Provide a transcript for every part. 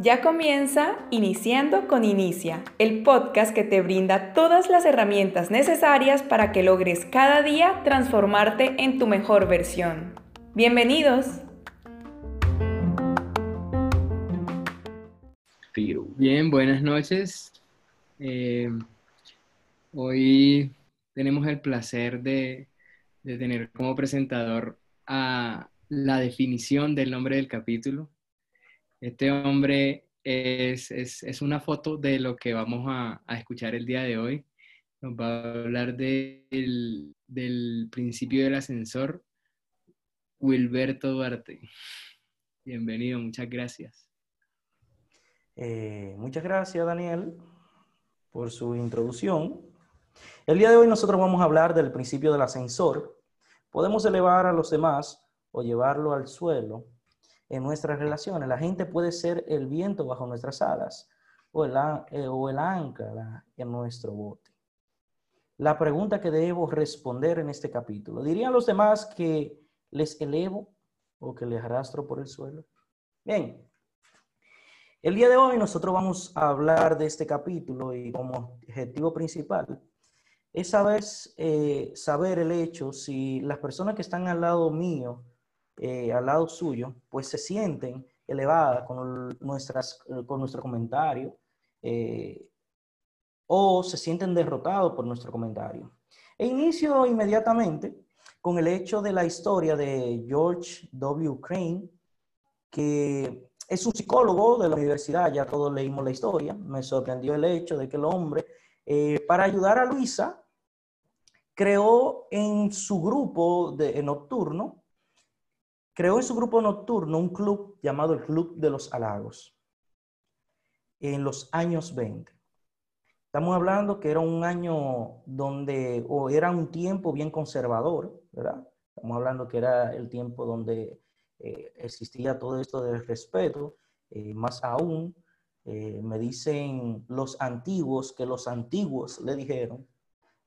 Ya comienza Iniciando con Inicia, el podcast que te brinda todas las herramientas necesarias para que logres cada día transformarte en tu mejor versión. Bienvenidos. Bien, buenas noches. Eh, hoy tenemos el placer de, de tener como presentador a la definición del nombre del capítulo, este hombre es, es, una foto de lo que vamos a, escuchar el día de hoy. Nos va a hablar del, del principio del ascensor, Wilberto Duarte. Bienvenido, muchas gracias. Eh, muchas gracias, Daniel, por su introducción. El día de hoy nosotros vamos a hablar del principio del ascensor. Podemos elevar a los demás o llevarlo al suelo en nuestras relaciones. La gente puede ser el viento bajo nuestras alas o el, eh, o ancla en nuestro bote. La pregunta que debo responder en este capítulo, ¿dirían los demás que les elevo o que les arrastro por el suelo? Bien, el día de hoy nosotros vamos a hablar de este capítulo y como objetivo principal es saber, eh, saber el hecho si las personas que están al lado mío eh, al lado suyo, pues se sienten elevadas con, nuestras, con nuestro comentario eh, o se sienten derrotados por nuestro comentario. E inicio inmediatamente con el hecho de la historia de George W. Crane, que es un psicólogo de la universidad, ya todos leímos la historia, me sorprendió el hecho de que el hombre, eh, para ayudar a Luisa, creó en su grupo de, nocturno creó en su grupo nocturno un club llamado el Club de los Halagos en los años 20. Estamos hablando que era un año donde, o era un tiempo bien conservador, ¿verdad? Estamos hablando que era el tiempo donde eh, existía todo esto del respeto, eh, más aún, eh, me dicen los antiguos que los antiguos le dijeron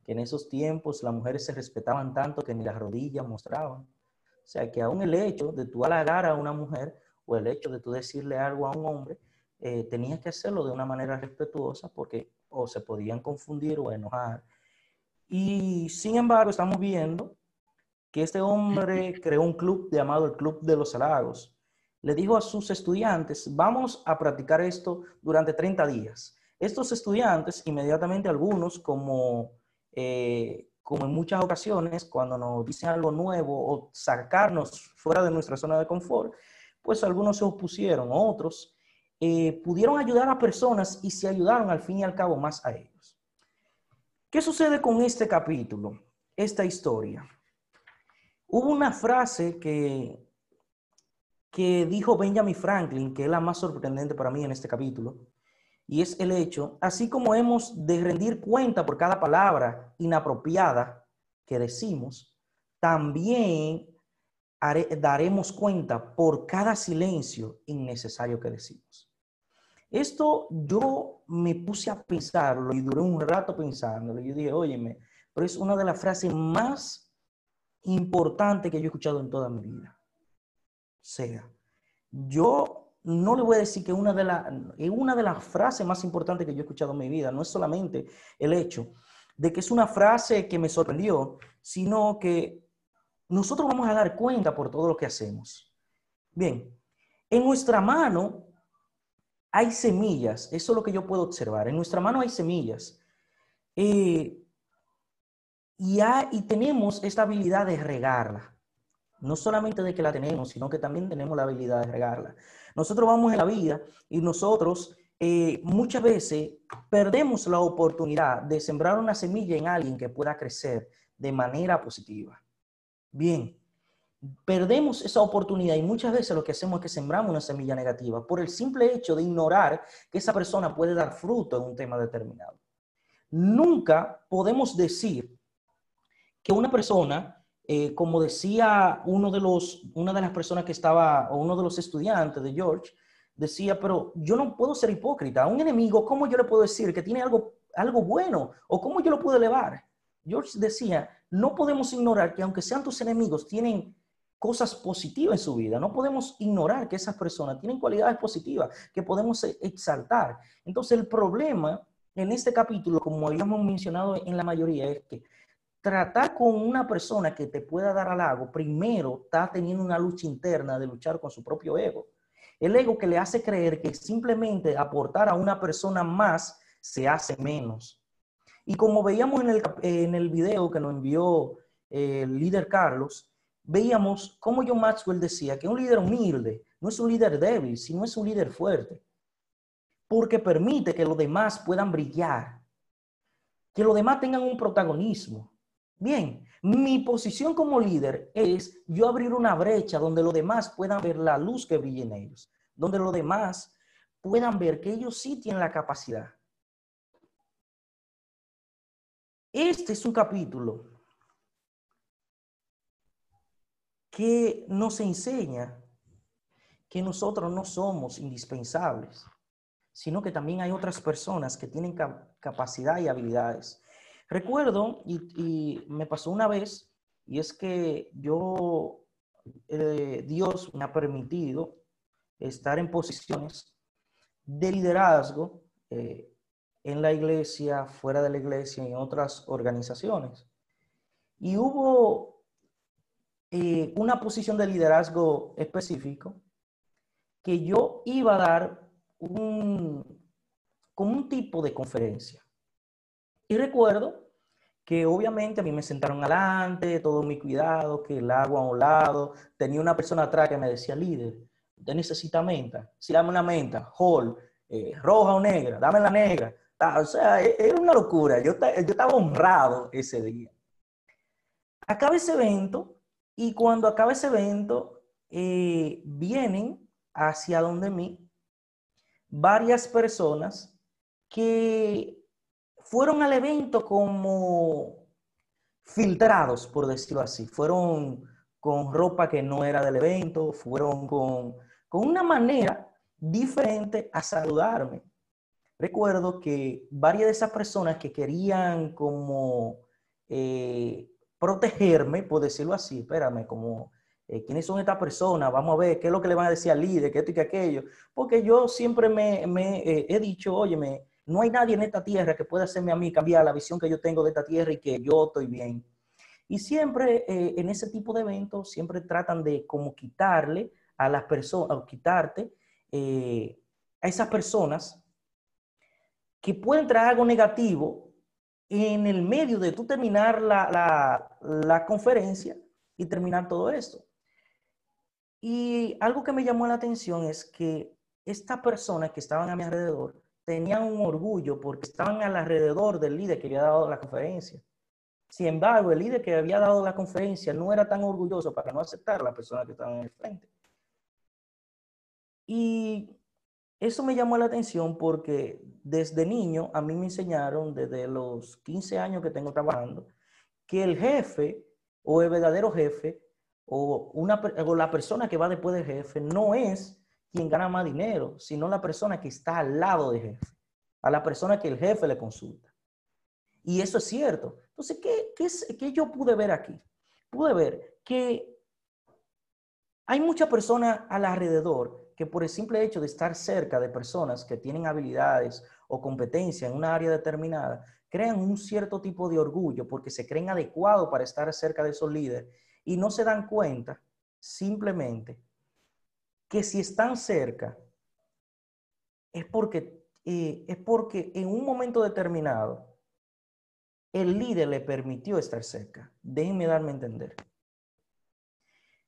que en esos tiempos las mujeres se respetaban tanto que ni las rodillas mostraban. O sea, que aún el hecho de tú halagar a una mujer o el hecho de tú decirle algo a un hombre, eh, tenías que hacerlo de una manera respetuosa porque o se podían confundir o enojar. Y sin embargo, estamos viendo que este hombre creó un club llamado el Club de los Halagos. Le dijo a sus estudiantes, vamos a practicar esto durante 30 días. Estos estudiantes, inmediatamente algunos, como eh, como en muchas ocasiones, cuando nos dicen algo nuevo o sacarnos fuera de nuestra zona de confort, pues algunos se opusieron, otros eh, pudieron ayudar a personas y se ayudaron al fin y al cabo más a ellos. ¿Qué sucede con este capítulo, esta historia? Hubo una frase que, que dijo Benjamin Franklin, que es la más sorprendente para mí en este capítulo, y es el hecho, así como hemos de rendir cuenta por cada palabra inapropiada que decimos, también daremos cuenta por cada silencio innecesario que decimos. Esto yo me puse a pensarlo y duré un rato pensándolo. Yo dije, óyeme, pero es una de las frases más importantes que yo he escuchado en toda mi vida. Sea, yo no le voy a decir que una de, es una de las frases más importantes que yo he escuchado en mi vida. No es solamente el hecho de que es una frase que me sorprendió, sino que nosotros vamos a dar cuenta por todo lo que hacemos. Bien, en nuestra mano hay semillas, eso es lo que yo puedo observar. En nuestra mano hay semillas. Eh, y, y tenemos esta habilidad de regarla. No solamente de que la tenemos, sino que también tenemos la habilidad de regarla. Nosotros vamos en la vida y nosotros eh, muchas veces perdemos la oportunidad de sembrar una semilla en alguien que pueda crecer de manera positiva. Bien, perdemos esa oportunidad y muchas veces lo que hacemos es que sembramos una semilla negativa por el simple hecho de ignorar que esa persona puede dar fruto en un tema determinado. Nunca podemos decir que una persona eh, como decía uno de los, una de las personas que estaba, o uno de los estudiantes de George, decía, pero yo no puedo ser hipócrita. A un enemigo, ¿cómo yo le puedo decir que tiene algo, algo bueno? ¿O cómo yo lo puedo elevar? George decía, no podemos ignorar que aunque sean tus enemigos, tienen cosas positivas en su vida. No podemos ignorar que esas personas tienen cualidades positivas que podemos e, exaltar. Entonces el problema en este capítulo, como habíamos mencionado en la mayoría, es que tratar con una persona que te pueda dar halago, primero está teniendo una lucha interna de luchar con su propio ego. El ego que le hace creer que simplemente aportar a una persona más se hace menos. Y como veíamos en el, en el video que nos envió eh, el líder Carlos, veíamos cómo John Maxwell decía que un líder humilde no es un líder débil, sino es un líder fuerte. Porque permite que los demás puedan brillar, que los demás tengan un protagonismo. Bien, mi posición como líder es yo abrir una brecha donde los demás puedan ver la luz que brilla en ellos, donde los demás puedan ver que ellos sí tienen la capacidad. Este es un capítulo que nos enseña que nosotros no somos indispensables, sino que también hay otras personas que tienen capacidad y habilidades Recuerdo, y, me pasó una vez, y es que yo, eh, Dios me ha permitido estar en posiciones de liderazgo eh, en la iglesia, fuera de la iglesia, y en otras organizaciones. Y hubo eh, una posición de liderazgo específico que yo iba a dar un, como un tipo de conferencia. Y recuerdo que obviamente a mí me sentaron adelante, todo mi cuidado, que el agua a un lado. Tenía una persona atrás que me decía, líder, usted necesita menta. Si dame una menta, hall, eh, roja o negra, dame la negra. O sea, e, era una locura. Yo, yo estaba honrado ese día. Acaba ese evento y cuando acaba ese evento, eh, vienen hacia donde mí varias personas que fueron al evento como filtrados, por decirlo así. Fueron con ropa que no era del evento, fueron con, una manera diferente a saludarme. Recuerdo que varias de esas personas que querían como eh, protegerme, por decirlo así, espérame, como eh, quiénes son estas personas, vamos a ver qué es lo que le van a decir al líder, qué esto y qué aquello, porque yo siempre me, eh, he dicho, óyeme, no hay nadie en esta tierra que pueda hacerme a mí cambiar la visión que yo tengo de esta tierra y que yo estoy bien. Y siempre eh, en ese tipo de eventos, siempre tratan de como quitarle a las personas, o quitarte eh, a esas personas que pueden traer algo negativo en el medio de tú terminar la, la conferencia y terminar todo esto. Y algo que me llamó la atención es que estas personas que estaban a mi alrededor tenían un orgullo porque estaban alrededor del líder que había dado la conferencia. Sin embargo, el líder que había dado la conferencia no era tan orgulloso para no aceptar a la persona que estaba en el frente. Y eso me llamó la atención porque desde niño a mí me enseñaron, desde los 15 años que tengo trabajando, que el jefe o el verdadero jefe o, una, o la persona que va después del jefe no es quien gana más dinero, sino la persona que está al lado del jefe, a la persona que el jefe le consulta. Y eso es cierto. Entonces, ¿qué, qué, yo pude ver aquí? Pude ver que hay muchas personas alrededor que por el simple hecho de estar cerca de personas que tienen habilidades o competencia en una área determinada, crean un cierto tipo de orgullo porque se creen adecuados para estar cerca de esos líderes y no se dan cuenta simplemente que si están cerca, es porque, eh, es porque en un momento determinado el líder le permitió estar cerca. Déjenme darme a entender.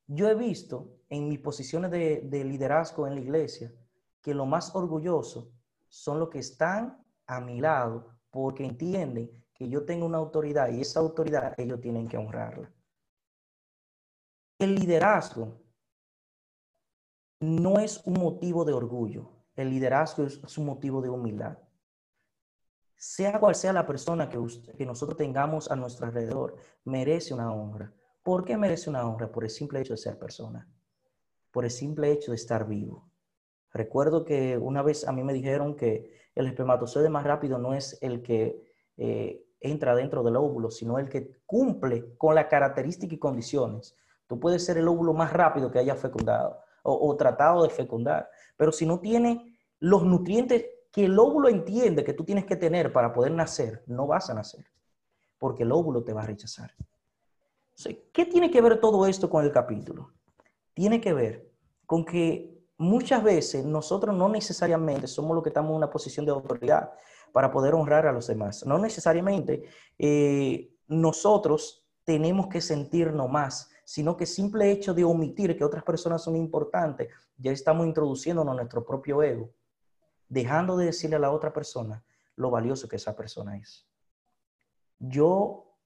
Yo he visto en mis posiciones de, de liderazgo en la iglesia que lo más orgulloso son los que están a mi lado porque entienden que yo tengo una autoridad y esa autoridad ellos tienen que honrarla. El liderazgo no es un motivo de orgullo. El liderazgo es, un motivo de humildad. Sea cual sea la persona que, que nosotros tengamos a nuestro alrededor, merece una honra. ¿Por qué merece una honra? Por el simple hecho de ser persona. Por el simple hecho de estar vivo. Recuerdo que una vez a mí me dijeron que el espermatozoide más rápido no es el que eh, entra dentro del óvulo, sino el que cumple con las características y condiciones Tú puedes ser el óvulo más rápido que haya fecundado o, tratado de fecundar, pero si no tiene los nutrientes que el óvulo entiende que tú tienes que tener para poder nacer, no vas a nacer, porque el óvulo te va a rechazar. ¿Qué tiene que ver todo esto con el capítulo? Tiene que ver con que muchas veces nosotros no necesariamente somos los que estamos en una posición de autoridad para poder honrar a los demás. No necesariamente eh, nosotros tenemos que sentirnos más, sino que simple hecho de omitir que otras personas son importantes, ya estamos introduciéndonos nuestro propio ego dejando de decirle a la otra persona lo valioso que esa persona es. Yo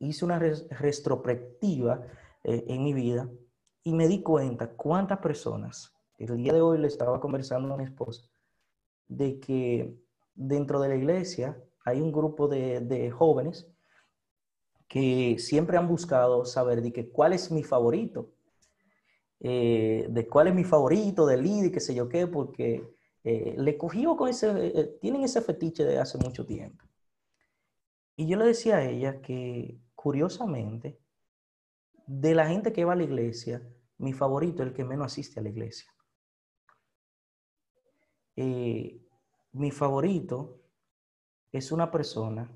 hice una retrospectiva eh, en mi vida y me di cuenta cuántas personas, el día de hoy le estaba conversando a mi esposa, de que dentro de la iglesia hay un grupo de, jóvenes que siempre han buscado saber de que cuál es mi favorito, eh, de cuál es mi favorito, del líder, qué sé yo qué, porque eh, le cogió con ese, eh, tienen ese fetiche de hace mucho tiempo. Y yo le decía a ella que, curiosamente, de la gente que va a la iglesia, mi favorito es el que menos asiste a la iglesia. Mi favorito es una persona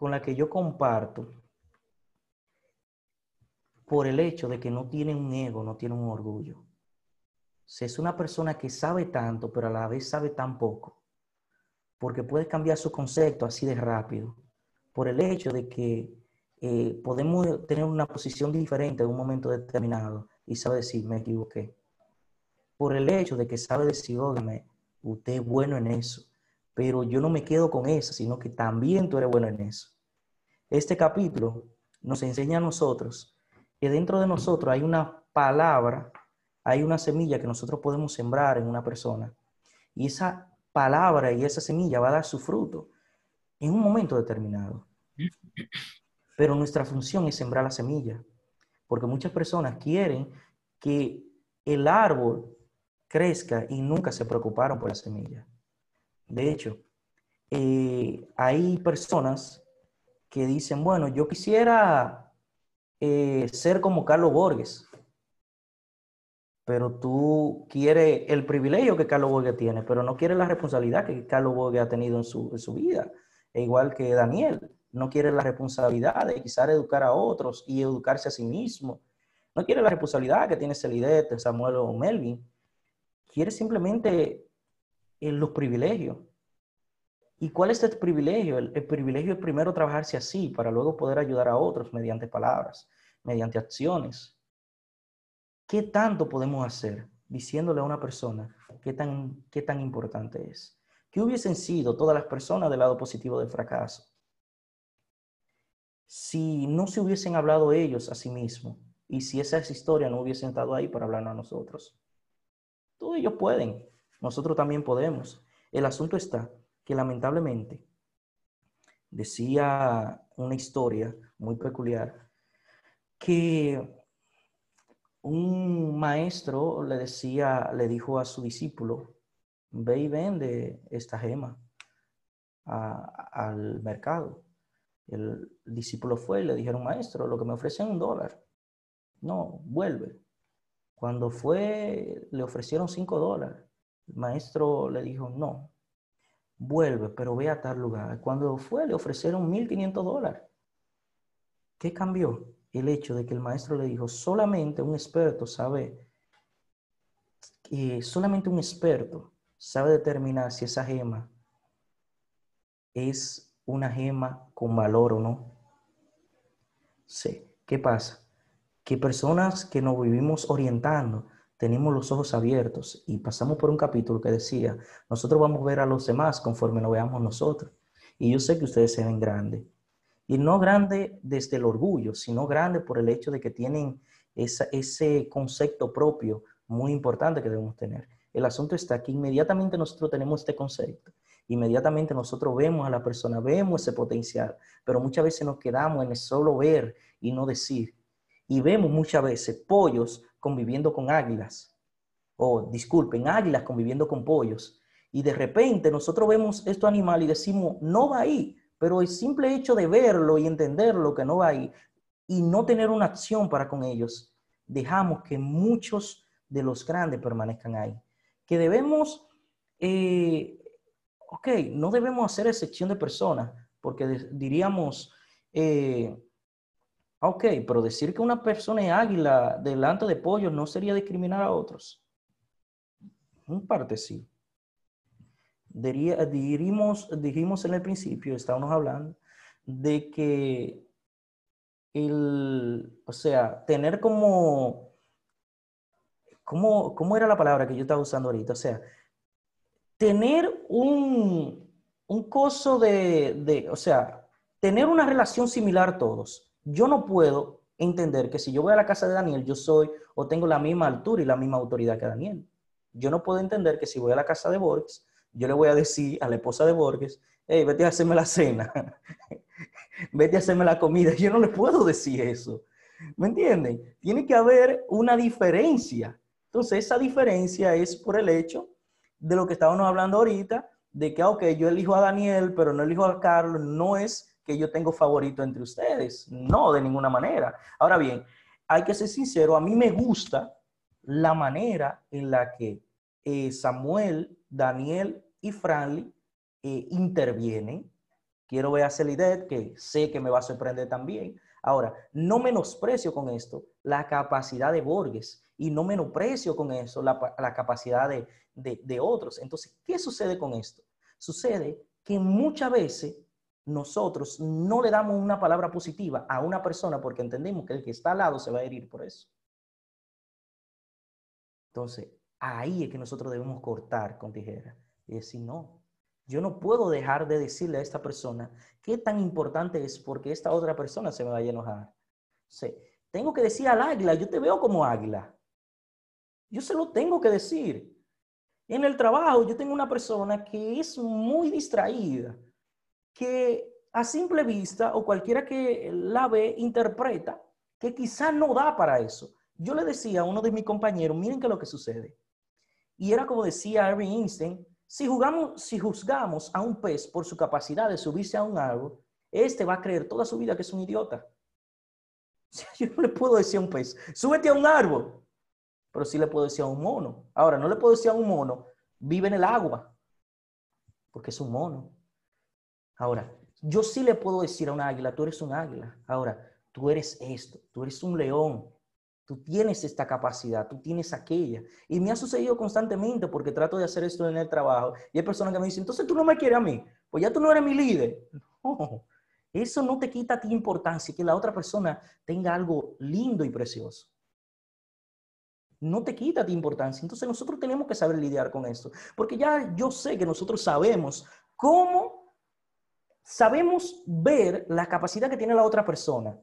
con la que yo comparto por el hecho de que no tiene un ego, no tiene un orgullo es una persona que sabe tanto, pero a la vez sabe tan poco, porque puede cambiar su concepto así de rápido, por el hecho de que eh, podemos tener una posición diferente en un momento determinado y sabe decir, me equivoqué. Por el hecho de que sabe decir, óigame, usted es bueno en eso, pero yo no me quedo con eso, sino que también tú eres bueno en eso. Este capítulo nos enseña a nosotros que dentro de nosotros hay una palabra hay una semilla que nosotros podemos sembrar en una persona y esa palabra y esa semilla va a dar su fruto en un momento determinado. Pero nuestra función es sembrar la semilla, porque muchas personas quieren que el árbol crezca y nunca se preocuparon por la semilla. De hecho, eh, hay personas que dicen, bueno, yo quisiera eh, ser como Carlos Borges pero tú quieres el privilegio que Carlos Borges tiene, pero no quieres la responsabilidad que Carlos Borges ha tenido en su, vida. E igual que Daniel, no quiere la responsabilidad de quizás educar a otros y educarse a sí mismo. No quiere la responsabilidad que tiene Celidette, Samuel o Melvin. Quiere simplemente eh, los privilegios. ¿Y cuál es el privilegio? El, el privilegio es primero trabajarse así para luego poder ayudar a otros mediante palabras, mediante acciones. ¿Qué tanto podemos hacer diciéndole a una persona qué tan, qué tan importante es? ¿Qué hubiesen sido todas las personas del lado positivo del fracaso? Si no se hubiesen hablado ellos a sí mismos y si esas historias no hubiesen estado ahí para hablarnos a nosotros. Todos ellos pueden, nosotros también podemos. El asunto está que lamentablemente decía una historia muy peculiar que un maestro le decía, le dijo a su discípulo, ve y vende esta gema al mercado. El discípulo fue y le dijeron, maestro, lo que me ofrecen un dólar. No, vuelve. Cuando fue, le ofrecieron cinco dólares. Maestro le dijo, no, vuelve, pero ve a tal lugar. Cuando fue, le ofrecieron mil quinientos dólares. ¿Qué cambió? el hecho de que el maestro le dijo, solamente un experto sabe, que solamente un experto sabe determinar si esa gema es una gema con valor o no. Sí, ¿qué pasa? Que personas que nos vivimos orientando, tenemos los ojos abiertos y pasamos por un capítulo que decía, nosotros vamos a ver a los demás conforme nos veamos nosotros. Y yo sé que ustedes se ven grandes y no grande desde el orgullo, sino grande por el hecho de que tienen ese concepto propio muy importante que debemos tener. El asunto está que inmediatamente nosotros tenemos este concepto, inmediatamente nosotros vemos a la persona, vemos ese potencial, pero muchas veces nos quedamos en el solo ver y no decir. Y vemos muchas veces pollos conviviendo con águilas, o disculpen, águilas conviviendo con pollos. Y de repente nosotros vemos estos animales y decimos, no va ahí, pero el simple hecho de verlo y entenderlo que no va ahí, y no tener una acción para con ellos, dejamos que muchos de los grandes permanezcan ahí. Que debemos, eh, ok, no debemos hacer excepción de personas, porque diríamos, eh, ok, pero decir que una persona es águila delante de pollos no sería discriminar a otros. En parte sí. Diríamos, dijimos en el principio, estábamos hablando, de que el, o sea, tener como, ¿cómo, ¿cómo era la palabra que yo estaba usando ahorita? O sea, tener un, un coso de, de, o sea, tener una relación similar todos. Yo no puedo entender que si yo voy a la casa de Daniel, yo soy o tengo la misma altura y la misma autoridad que Daniel. Yo no puedo entender que si voy a la casa de Borges, yo le voy a decir a la esposa de Borges, hey, vete a hacerme la cena, vete a hacerme la comida. Yo no le puedo decir eso. ¿Me entienden? Tiene que haber una diferencia. Entonces, esa diferencia es por el hecho de lo que estábamos hablando ahorita, de que, ok, yo elijo a Daniel, pero no elijo a Carlos, no es que yo tengo favorito entre ustedes. No, de ninguna manera. Ahora bien, hay que ser sincero, a mí me gusta la manera en la que eh, Samuel, Daniel y Franly eh, intervienen. Quiero ver a Celidet, que sé que me va a sorprender también. Ahora, no menosprecio con esto la capacidad de Borges y no menosprecio con eso la, capacidad de, de otros. Entonces, ¿qué sucede con esto? Sucede que muchas veces nosotros no le damos una palabra positiva a una persona porque entendemos que el que está al lado se va a herir por eso. Entonces, ahí es que nosotros debemos cortar con tijera y decir, no, yo no puedo dejar de decirle a esta persona qué tan importante es porque esta otra persona se me vaya a enojar. tengo que decir al águila, yo te veo como águila. Yo se lo tengo que decir. En el trabajo yo tengo una persona que es muy distraída que a simple vista o cualquiera que la ve interpreta que quizá no da para eso. Yo le decía a uno de mis compañeros, miren qué es lo que sucede. Y era como decía Irving Einstein, si, jugamos, si juzgamos a un pez por su capacidad de subirse a un árbol, este va a creer toda su vida que es un idiota. Yo no le puedo decir a un pez, súbete a un árbol, pero sí le puedo decir a un mono. Ahora, no le puedo decir a un mono, vive en el agua, porque es un mono. Ahora, yo sí le puedo decir a un águila, tú eres un águila. Ahora, tú eres esto, tú eres un león. Tú tienes esta capacidad, tú tienes aquella. Y me ha sucedido constantemente porque trato de hacer esto en el trabajo. Y hay personas que me dicen, entonces tú no me quieres a mí, pues ya tú no eres mi líder. No, eso no te quita a ti importancia que la otra persona tenga algo lindo y precioso. No te quita a ti importancia. Entonces nosotros tenemos que saber lidiar con esto. Porque ya yo sé que nosotros sabemos cómo sabemos ver la capacidad que tiene la otra persona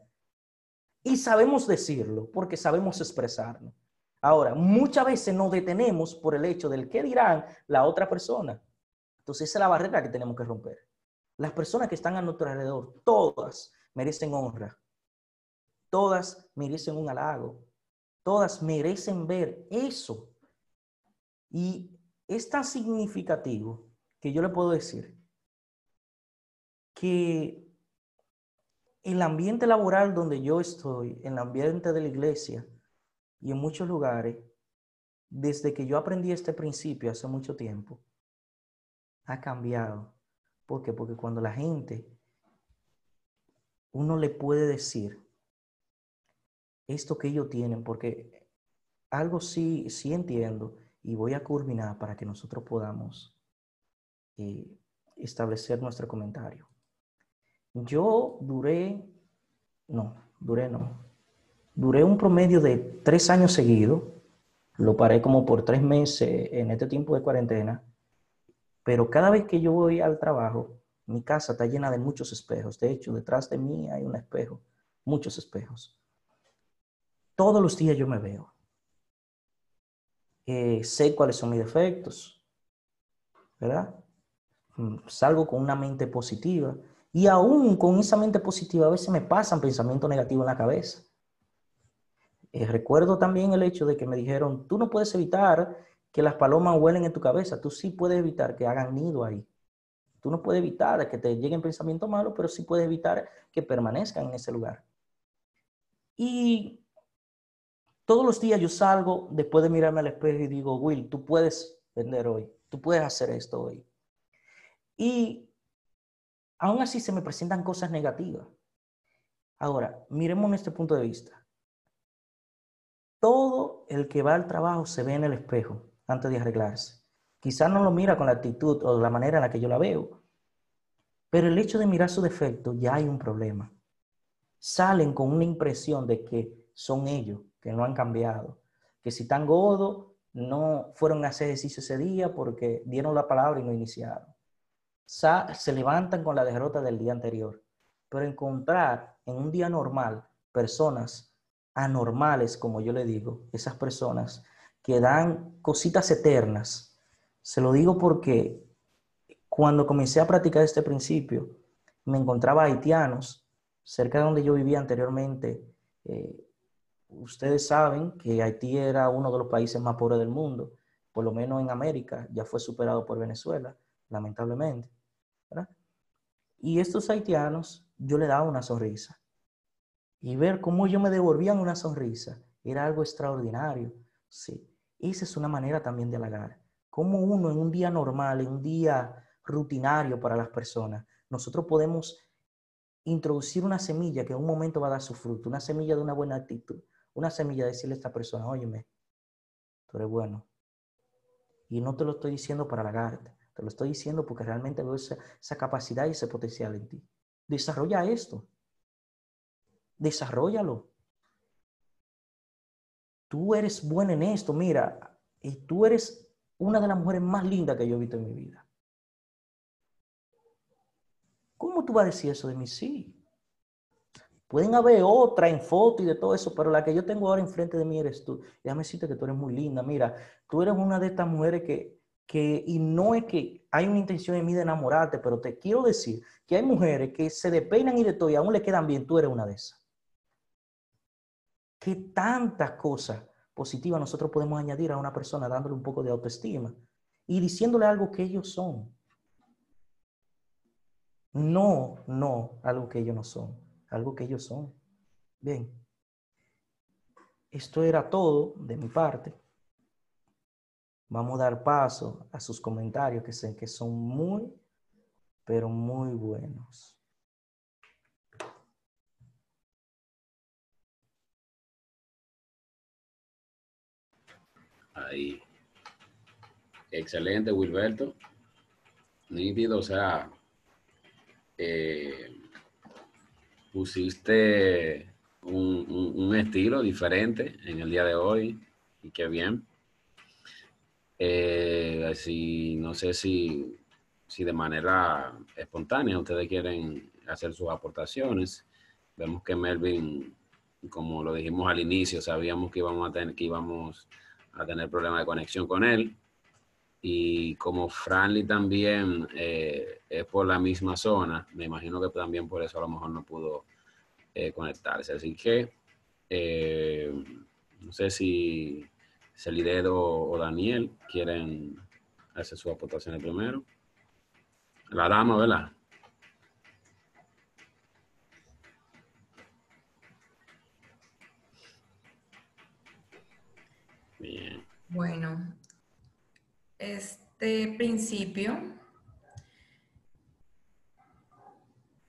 y sabemos decirlo porque sabemos expresarlo. Ahora, muchas veces nos detenemos por el hecho del qué dirán la otra persona. Entonces, esa es la barrera que tenemos que romper. Las personas que están a nuestro alrededor, todas merecen honra. Todas merecen un halago. Todas merecen ver eso. Y es tan significativo que yo le puedo decir que el ambiente laboral donde yo estoy, el ambiente de la iglesia y en muchos lugares, desde que yo aprendí este principio hace mucho tiempo, ha cambiado. ¿Por qué? Porque cuando la gente, uno le puede decir esto que ellos tienen, porque algo sí, sí entiendo y voy a culminar para que nosotros podamos eh, establecer nuestro comentario. Yo duré, no, duré no, duré un promedio de tres años seguidos, lo paré como por tres meses en este tiempo de cuarentena, pero cada vez que yo voy al trabajo, mi casa está llena de muchos espejos, de hecho, detrás de mí hay un espejo, muchos espejos. Todos los días yo me veo. Eh, sé cuáles son mis defectos, ¿verdad? Mm, salgo con una mente positiva y aún con esa mente positiva, a veces me pasan pensamientos negativos en la cabeza. Eh, recuerdo también el hecho de que me dijeron, tú no puedes evitar que las palomas huelen en tu cabeza, tú sí puedes evitar que hagan nido ahí. Tú no puedes evitar que te lleguen pensamientos malos, pero sí puedes evitar que permanezcan en ese lugar. Y todos los días yo salgo después de mirarme al espejo y digo, Will, tú puedes vender hoy, tú puedes hacer esto hoy. Y aún así se me presentan cosas negativas. Ahora, miremos este punto de vista. Todo el que va al trabajo se ve en el espejo antes de arreglarse. Quizás no lo mira con la actitud o la manera en la que yo la veo, pero el hecho de mirar su defecto ya hay un problema. Salen con una impresión de que son ellos, que no han cambiado, que si están godos no fueron a hacer ejercicio ese día porque dieron la palabra y no iniciaron. Se levantan con la derrota del día anterior, pero encontrar en un día normal personas anormales, como yo le digo, esas personas que dan cositas eternas, se lo digo porque cuando comencé a practicar este principio, me encontraba haitianos cerca de donde yo vivía anteriormente. Eh, ustedes saben que Haití era uno de los países más pobres del mundo, por lo menos en América, ya fue superado por Venezuela, lamentablemente. Y estos haitianos, yo le daba una sonrisa. Y ver cómo ellos me devolvían una sonrisa era algo extraordinario. Sí, esa es una manera también de halagar. Como uno en un día normal, en un día rutinario para las personas, nosotros podemos introducir una semilla que en un momento va a dar su fruto, una semilla de una buena actitud, una semilla de decirle a esta persona, óyeme, tú eres bueno. Y no te lo estoy diciendo para halagarte, te lo estoy diciendo porque realmente veo esa, capacidad y ese potencial en ti. Desarrolla esto. Desarrollalo. Tú eres bueno en esto, mira, y tú eres una de las mujeres más lindas que yo he visto en mi vida. ¿Cómo tú vas a decir eso de mí? Sí. Pueden haber otra en foto y de todo eso, pero la que yo tengo ahora enfrente de mí eres tú. Déjame decirte que tú eres muy linda. Mira, tú eres una de estas mujeres que, que, y no es que hay una intención en mí de enamorarte, pero te quiero decir que hay mujeres que se despeinan y de todo y aún le quedan bien. Tú eres una de esas. ¿Qué tantas cosas positivas nosotros podemos añadir a una persona dándole un poco de autoestima y diciéndole algo que ellos son? No, no, algo que ellos no son, algo que ellos son. Bien, esto era todo de mi parte. Vamos a dar paso a sus comentarios que sé que son muy, pero muy buenos. Ahí. Excelente, Wilberto. Nítido, o sea, eh, pusiste un, estilo diferente en el día de hoy y qué bien. Eh, así, no sé si, si de manera espontánea ustedes quieren hacer sus aportaciones. Vemos que Melvin, como lo dijimos al inicio, sabíamos que íbamos a tener, que íbamos a tener problemas de conexión con él y como Franly también eh, es por la misma zona, me imagino que también por eso a lo mejor no pudo eh, conectarse. Así que no sé si Celidedo o Daniel quieren hacer sus aportaciones primero. La dama, ¿verdad? Bien. Bueno, este principio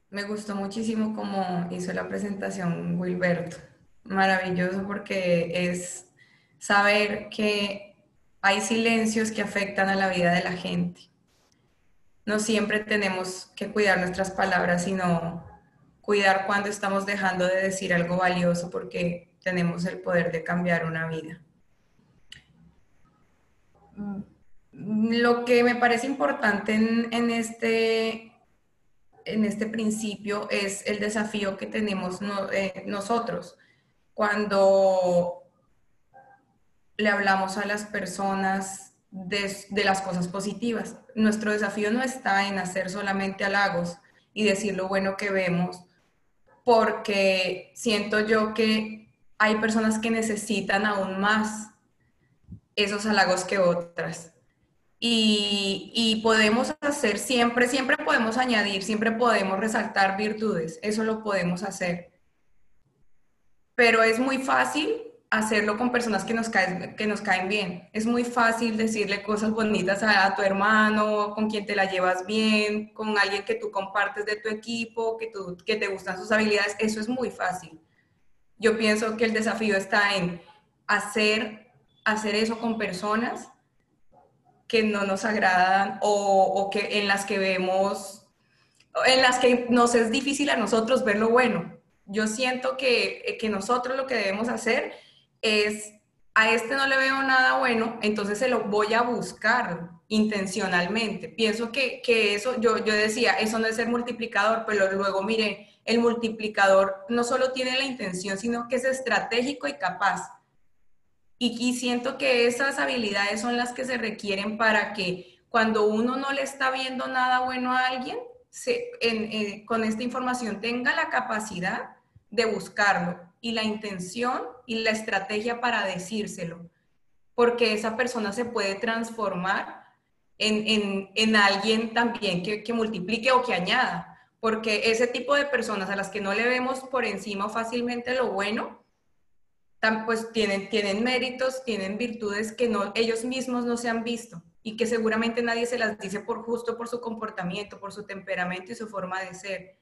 me gustó muchísimo como hizo la presentación Wilberto. Maravilloso porque es saber que hay silencios que afectan a la vida de la gente. No siempre tenemos que cuidar nuestras palabras, sino cuidar cuando estamos dejando de decir algo valioso porque tenemos el poder de cambiar una vida lo que me parece importante en, este, en este principio es el desafío que tenemos eh, nosotros cuando le hablamos a las personas de, de, las cosas positivas. Nuestro desafío no está en hacer solamente halagos y decir lo bueno que vemos, porque siento yo que hay personas que necesitan aún más esos halagos que otras. Y, podemos hacer siempre, siempre podemos añadir, siempre podemos resaltar virtudes, eso lo podemos hacer. pero es muy fácil hacerlo con personas que nos, caen, que nos caen bien. Es muy fácil decirle cosas bonitas a, tu hermano, con quien te la llevas bien, con alguien que tú compartes de tu equipo, que, tú, que te gustan sus habilidades. Eso es muy fácil. Yo pienso que el desafío está en hacer, hacer eso con personas que no nos agradan o, o que en las que vemos, en las que nos es difícil a nosotros ver lo bueno. Yo siento que, que nosotros lo que debemos hacer es, a este no le veo nada bueno, entonces se lo voy a buscar intencionalmente. Pienso que, eso, yo, yo decía, eso no es ser multiplicador, pero luego mire, el multiplicador no solo tiene la intención, sino que es estratégico y capaz. Y, siento que esas habilidades son las que se requieren para que cuando uno no le está viendo nada bueno a alguien, se, eh, con esta información tenga la capacidad de buscarlo y la intención y la estrategia para decírselo, porque esa persona se puede transformar en, alguien también que, multiplique o que añada, porque ese tipo de personas a las que no le vemos por encima fácilmente lo bueno, pues tienen, tienen méritos, tienen virtudes que no, ellos mismos no se han visto y que seguramente nadie se las dice por justo por su comportamiento, por su temperamento y su forma de ser.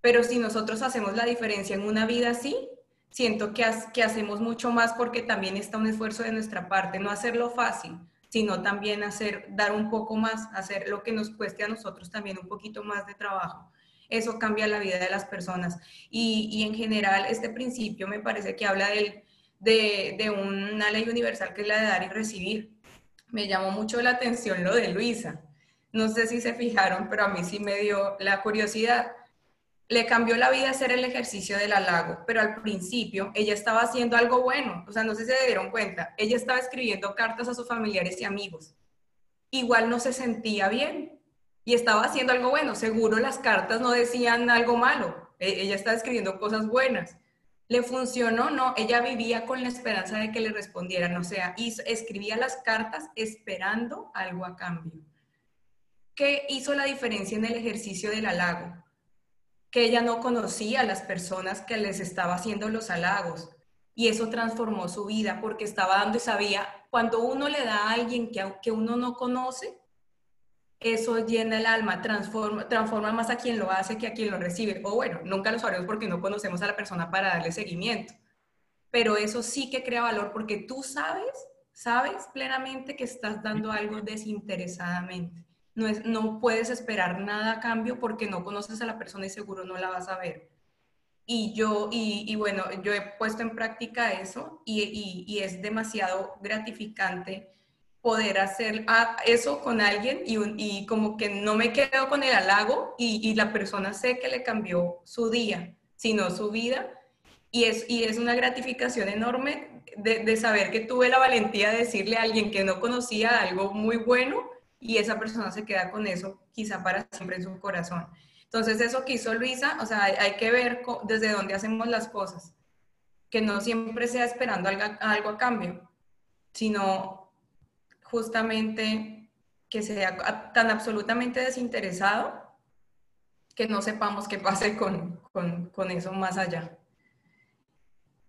Pero si nosotros hacemos la diferencia en una vida así, siento que, hacemos mucho más porque también está un esfuerzo de nuestra parte, no hacerlo fácil, sino también hacer, dar un poco más, hacer lo que nos cueste a nosotros también un poquito más de trabajo. Eso cambia la vida de las personas. Y, en general, este principio me parece que habla de, de una ley universal que es la de dar y recibir. Me llamó mucho la atención lo de Luisa. No sé si se fijaron, pero a mí sí me dio la curiosidad le cambió la vida hacer el ejercicio del halago, pero al principio ella estaba haciendo algo bueno, o sea, no sé si se dieron cuenta, ella estaba escribiendo cartas a sus familiares y amigos. Igual no se sentía bien y estaba haciendo algo bueno, seguro las cartas no decían algo malo, e, ella estaba escribiendo cosas buenas. ¿Le funcionó? No, ella vivía con la esperanza de que le respondieran, o sea, escribía las cartas esperando algo a cambio. ¿Qué hizo la diferencia en el ejercicio del halago? Que ella no conocía a las personas que les estaba haciendo los halagos. Y eso transformó su vida porque estaba dando y sabía, cuando uno le da a alguien que, que uno no conoce, eso llena el alma, transforma, transforma más a quien lo hace que a quien lo recibe. O bueno, nunca lo sabremos porque no conocemos a la persona para darle seguimiento. Pero eso sí que crea valor porque tú sabes, sabes plenamente que estás dando algo desinteresadamente. No, es, no puedes esperar nada a cambio porque no conoces a la persona y seguro no la vas a ver. Y yo, y, bueno, yo he puesto en práctica eso y, es demasiado gratificante poder hacer eso con alguien y, como que no me quedo con el halago y, la persona sé que le cambió su día, sino su vida. Y es, y es una gratificación enorme de saber que tuve la valentía de decirle a alguien que no conocía algo muy bueno y esa persona se queda con eso quizá para siempre en su corazón. Entonces, eso que hizo Luisa, o sea, hay, que ver desde dónde hacemos las cosas, que no siempre sea esperando algo, algo a cambio, sino justamente que sea tan absolutamente desinteresado que no sepamos qué pase con, con, con eso más allá.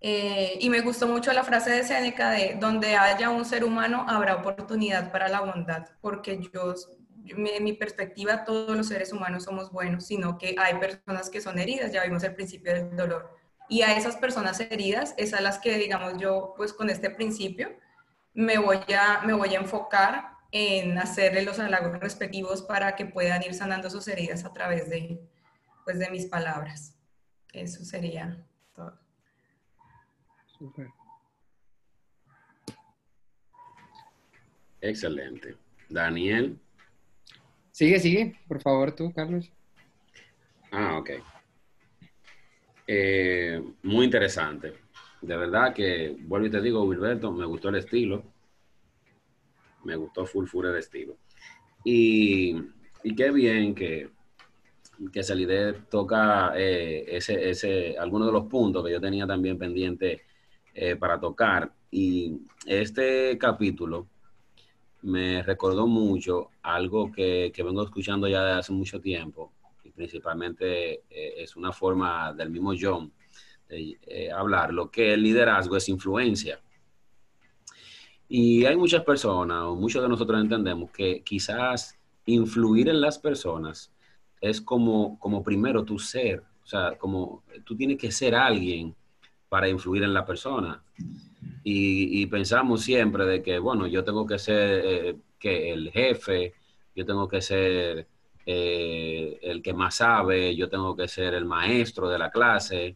Eh, y me gustó mucho la frase de Seneca de donde haya un ser humano habrá oportunidad para la bondad, porque yo, en mi perspectiva, todos los seres humanos somos buenos, sino que hay personas que son heridas, ya vimos el principio del dolor. Y a esas personas heridas es a las que, digamos, yo, pues con este principio, me voy a, me voy a enfocar en hacerle los halagos respectivos para que puedan ir sanando sus heridas a través de, pues, de mis palabras. Eso sería Excelente. Daniel. Sigue, sigue, por favor, tú, Carlos. Ah, ok. Eh, muy interesante. De verdad que, vuelvo y te digo, Wilberto, me gustó el estilo. Me gustó full full el estilo. Y, y qué bien que, que Salide toca eh, ese, ese, algunos de los puntos que yo tenía también pendiente eh, para tocar. Y este capítulo me recordó mucho algo que, que vengo escuchando ya desde hace mucho tiempo, y principalmente eh, es una forma del mismo John eh, hablar, lo que el liderazgo es influencia. Y hay muchas personas, o muchos de nosotros entendemos que quizás influir en las personas es como, como primero tu ser, o sea, como tú tienes que ser alguien para influir en la persona. Y, pensamos siempre de que, bueno, yo tengo que ser eh, que el jefe, yo tengo que ser eh, el que más sabe, yo tengo que ser el maestro de la clase,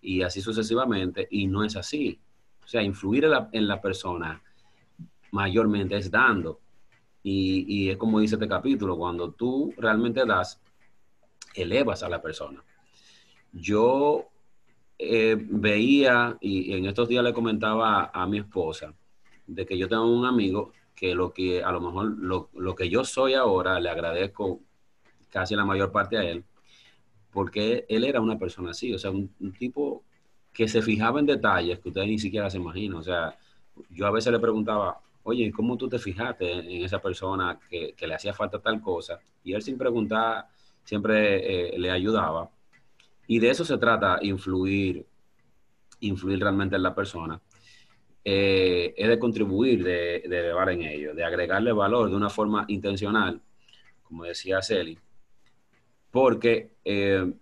y así sucesivamente, y no es así. O sea, influir en la, persona mayormente es dando. Y, y, es como dice este capítulo, cuando tú realmente das, elevas a la persona. Yo eh, veía, y en estos días le comentaba a, mi esposa, de que yo tengo un amigo que lo que a lo mejor lo, que yo soy ahora le agradezco casi la mayor parte a él, porque él era una persona así, o sea, un, tipo que se fijaba en detalles que ustedes ni siquiera se imaginan. O sea, yo a veces le preguntaba, oye, ¿cómo tú te fijaste en esa persona que, le hacía falta tal cosa? Y él sin preguntar siempre eh, le ayudaba. Y de eso se trata, influir, influir realmente en la persona. Eh, es de contribuir, de, elevar en ello, de agregarle valor de una forma intencional, como decía Celi, porque, eh,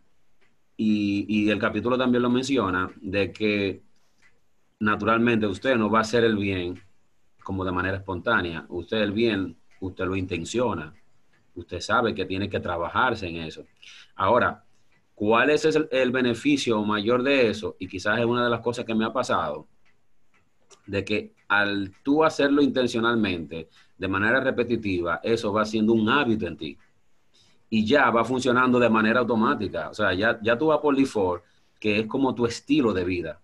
y, y, el capítulo también lo menciona, de que naturalmente usted no va a hacer el bien como de manera espontánea, usted el bien, usted lo intenciona, usted sabe que tiene que trabajarse en eso. Ahora, ¿Cuál es el, beneficio mayor de eso? Y quizás es una de las cosas que me ha pasado, de que al tú hacerlo intencionalmente, de manera repetitiva, eso va siendo un hábito en ti. Y ya va funcionando de manera automática. O sea, ya, ya tú vas por default, que es como tu estilo de vida.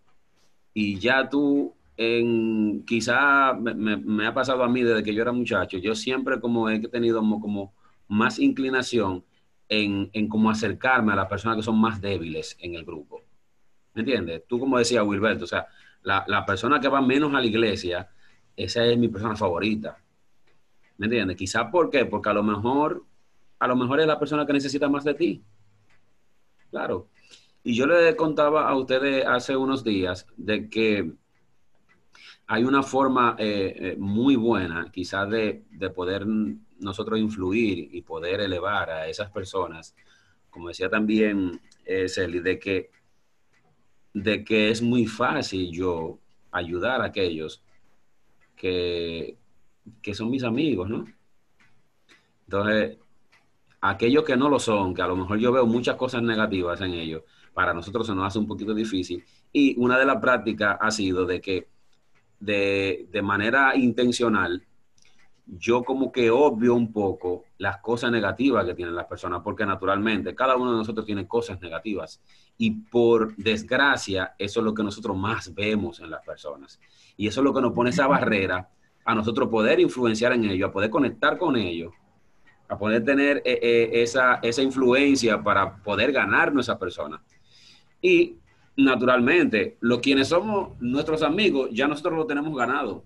Y ya tú, en, quizá me, ha pasado a mí desde que yo era muchacho, yo siempre como he tenido como más inclinación en, en cómo acercarme a las personas que son más débiles en el grupo. ¿Me entiendes? Tú como decía Wilberto, o sea, la, la persona que va menos a la iglesia, esa es mi persona favorita. ¿Me entiendes? Quizás ¿por qué? Porque a lo mejor, a lo mejor es la persona que necesita más de ti. Claro. Y yo le contaba a ustedes hace unos días de que hay una forma eh, eh, muy buena, quizás, de, de, poder nosotros influir y poder elevar a esas personas, como decía también eh, de que, de que es muy fácil yo ayudar a aquellos que, que son mis amigos, ¿no? Entonces, aquellos que no lo son, que a lo mejor yo veo muchas cosas negativas en ellos, para nosotros se nos hace un poquito difícil. Y una de las prácticas ha sido de que de, de manera intencional yo como que obvio un poco las cosas negativas que tienen las personas, porque naturalmente cada uno de nosotros tiene cosas negativas y por desgracia eso es lo que nosotros más vemos en las personas. Y eso es lo que nos pone esa barrera a nosotros poder influenciar en ellos, a poder conectar con ellos, a poder tener eh, eh, esa, esa influencia para poder ganarnos a esa persona. Y naturalmente, los quienes somos nuestros amigos, ya nosotros lo tenemos ganado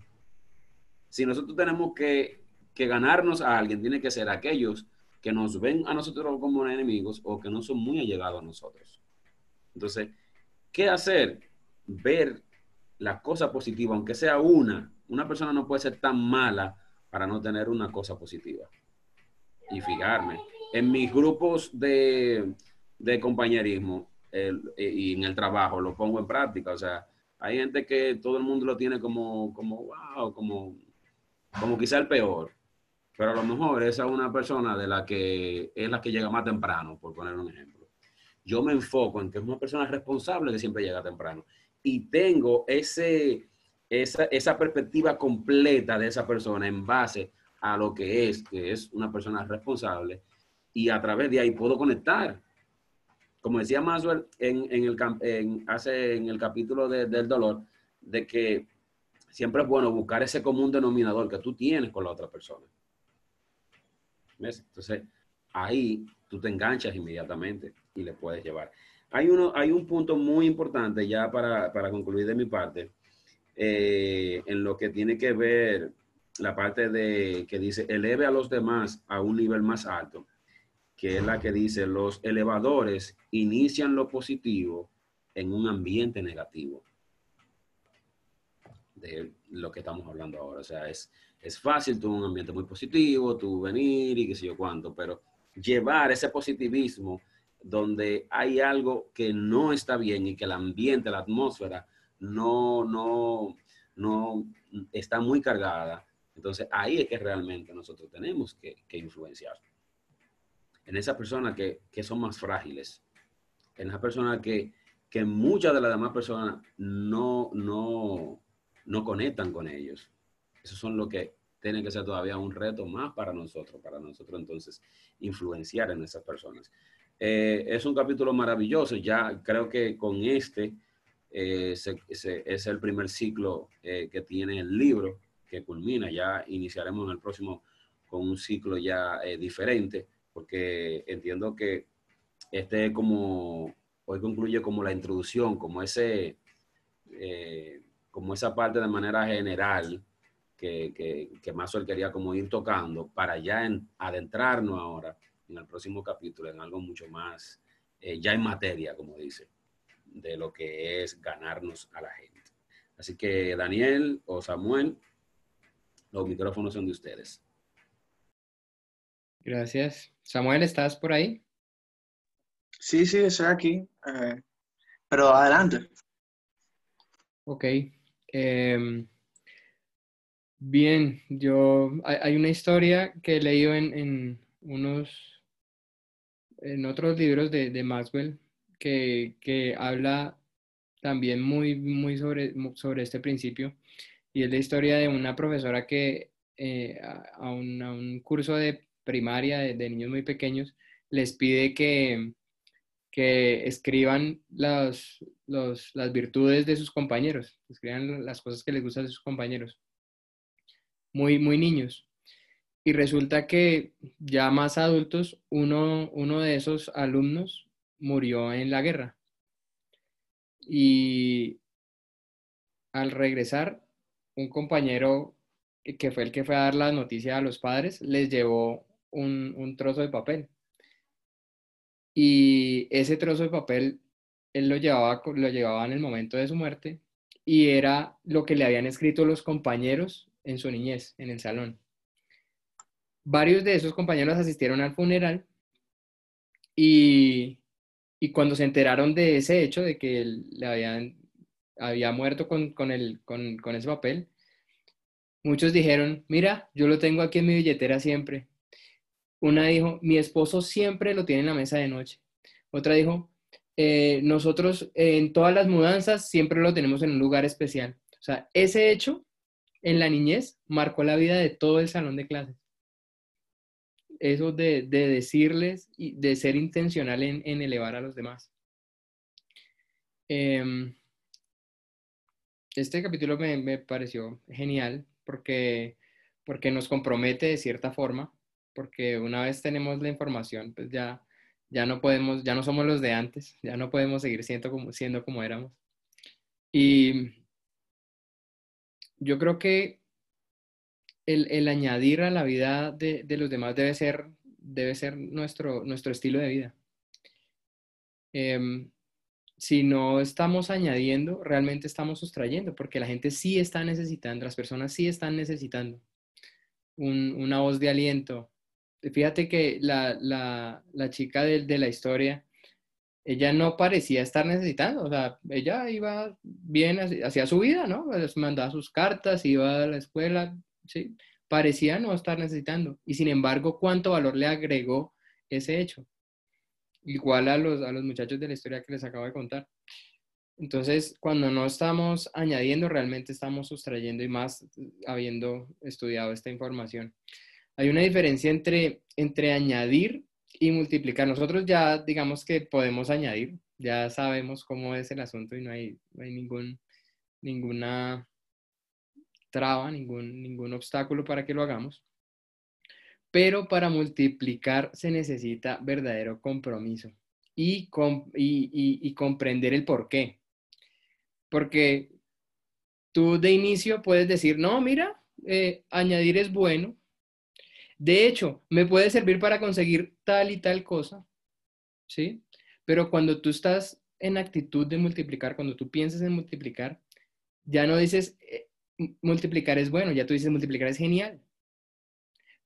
si nosotros tenemos que, ganarnos a alguien, tiene que ser aquellos que nos ven a nosotros como enemigos o que no son muy allegados a nosotros. Entonces, ¿qué hacer? Ver la cosa positiva, aunque sea una. Una persona no puede ser tan mala para no tener una cosa positiva. Y fijarme, en mis grupos de, compañerismo eh, y en el trabajo lo pongo en práctica. O sea, hay gente que todo el mundo lo tiene como, como wow, como como quizá el peor, pero a lo mejor esa es una persona de la que es la que llega más temprano, por poner un ejemplo. Yo me enfoco en que es una persona responsable que siempre llega temprano y tengo ese, esa, esa perspectiva completa de esa persona en base a lo que es, que es una persona responsable y a través de ahí puedo conectar. Como decía Maswell en, en el, en, hace, en el capítulo del dolor, de que siempre es bueno buscar ese común denominador que tú tienes con la otra persona. ¿Ves? Entonces, ahí tú te enganchas inmediatamente y le puedes llevar. Hay, uno, hay un punto muy importante ya para, concluir de mi parte, eh, en lo que tiene que ver la parte de que dice eleve a los demás a un nivel más alto, que es la que dice los elevadores inician lo positivo en un ambiente negativo de lo que estamos hablando ahora. O sea, es, es fácil tú un ambiente muy positivo, tú venir y qué sé yo cuánto, pero llevar ese positivismo donde hay algo que no está bien y que el ambiente, la atmósfera no, no, no está muy cargada. Entonces ahí es que realmente nosotros tenemos que, que influenciar. En esas personas que, que, son más frágiles, en esas personas que, que muchas de las demás personas no, no, no conectan con ellos. Esos son lo que tiene que ser todavía un reto más para nosotros, para nosotros entonces influenciar en esas personas. Eh, es un capítulo maravilloso, ya creo que con este eh, es el primer ciclo eh, que tiene el libro, que culmina, ya iniciaremos en el próximo con un ciclo ya diferente, porque entiendo que este como, hoy concluye como la introducción, como ese, como esa parte de manera general que, que, que quería como ir tocando para ya en, adentrarnos ahora en el próximo capítulo en algo mucho más, eh, ya en materia, como dice, de lo que es ganarnos a la gente. Así que Daniel o Samuel, los micrófonos son de ustedes. Gracias. Samuel, ¿estás por ahí? Sí, sí, estoy aquí. Eh, pero adelante. Ok. Eh, Bien, yo hay una historia que he leído en, en unos, en otros libros de, de Maxwell que, que, habla también muy, muy sobre, sobre este principio y es la historia de una profesora que eh, a, un, a, un, curso de primaria de, niños muy pequeños les pide que, que escriban las, las virtudes de sus compañeros, escriban las cosas que les gustan de sus compañeros muy, muy niños. Y resulta que ya más adultos, uno, uno de esos alumnos murió en la guerra. Y al regresar, un compañero que fue el que fue a dar la noticia a los padres, les llevó un, un trozo de papel. Y ese trozo de papel, él lo llevaba, lo llevaba en el momento de su muerte y era lo que le habían escrito los compañeros en su niñez, en el salón. Varios de esos compañeros asistieron al funeral y, y cuando se enteraron de ese hecho, de que él le habían, había muerto con, con, el, con, con ese papel, muchos dijeron, mira, yo lo tengo aquí en mi billetera siempre. Una dijo, mi esposo siempre lo tiene en la mesa de noche. Otra dijo, eh, nosotros en todas las mudanzas siempre lo tenemos en un lugar especial. O sea, ese hecho en la niñez marcó la vida de todo el salón de clases. Eso de, decirles y de ser intencional en, elevar a los demás. Em, este capítulo me, pareció genial porque, porque nos compromete de cierta forma, porque una vez tenemos la información, pues ya, ya no podemos, ya no somos los de antes, ya no podemos seguir siendo como, siendo como éramos. Y yo creo que el, añadir a la vida de, los demás debe ser, debe ser nuestro, nuestro estilo de vida. Em, si no estamos añadiendo, realmente estamos sustrayendo, porque la gente sí está necesitando, las personas sí están necesitando una voz de aliento. Fíjate que la, chica de la historia, ella no parecía estar necesitando, o sea, ella iba bien, hacía su vida, ¿no? Les mandaba sus cartas, iba a la escuela, ¿sí? Parecía no estar necesitando. Y sin embargo, ¿cuánto valor le agregó ese hecho? Igual a los, a los muchachos de la historia que les acabo de contar. Entonces, cuando no estamos añadiendo, realmente estamos sustrayendo y más habiendo estudiado esta información. Hay una diferencia entre, entre añadir y multiplicar. Nosotros ya digamos que podemos añadir, ya sabemos cómo es el asunto y no hay, hay ningún, ninguna traba, ningún, ningún obstáculo para que lo hagamos. Pero para multiplicar se necesita verdadero compromiso y, y, comprender el por qué. Porque tú de inicio puedes decir, no, mira, eh, añadir es bueno, de hecho, me puede servir para conseguir tal y tal cosa, ¿sí? Pero cuando tú estás en actitud de multiplicar, cuando tú piensas en multiplicar, ya no dices eh, multiplicar es bueno, ya tú dices multiplicar es genial.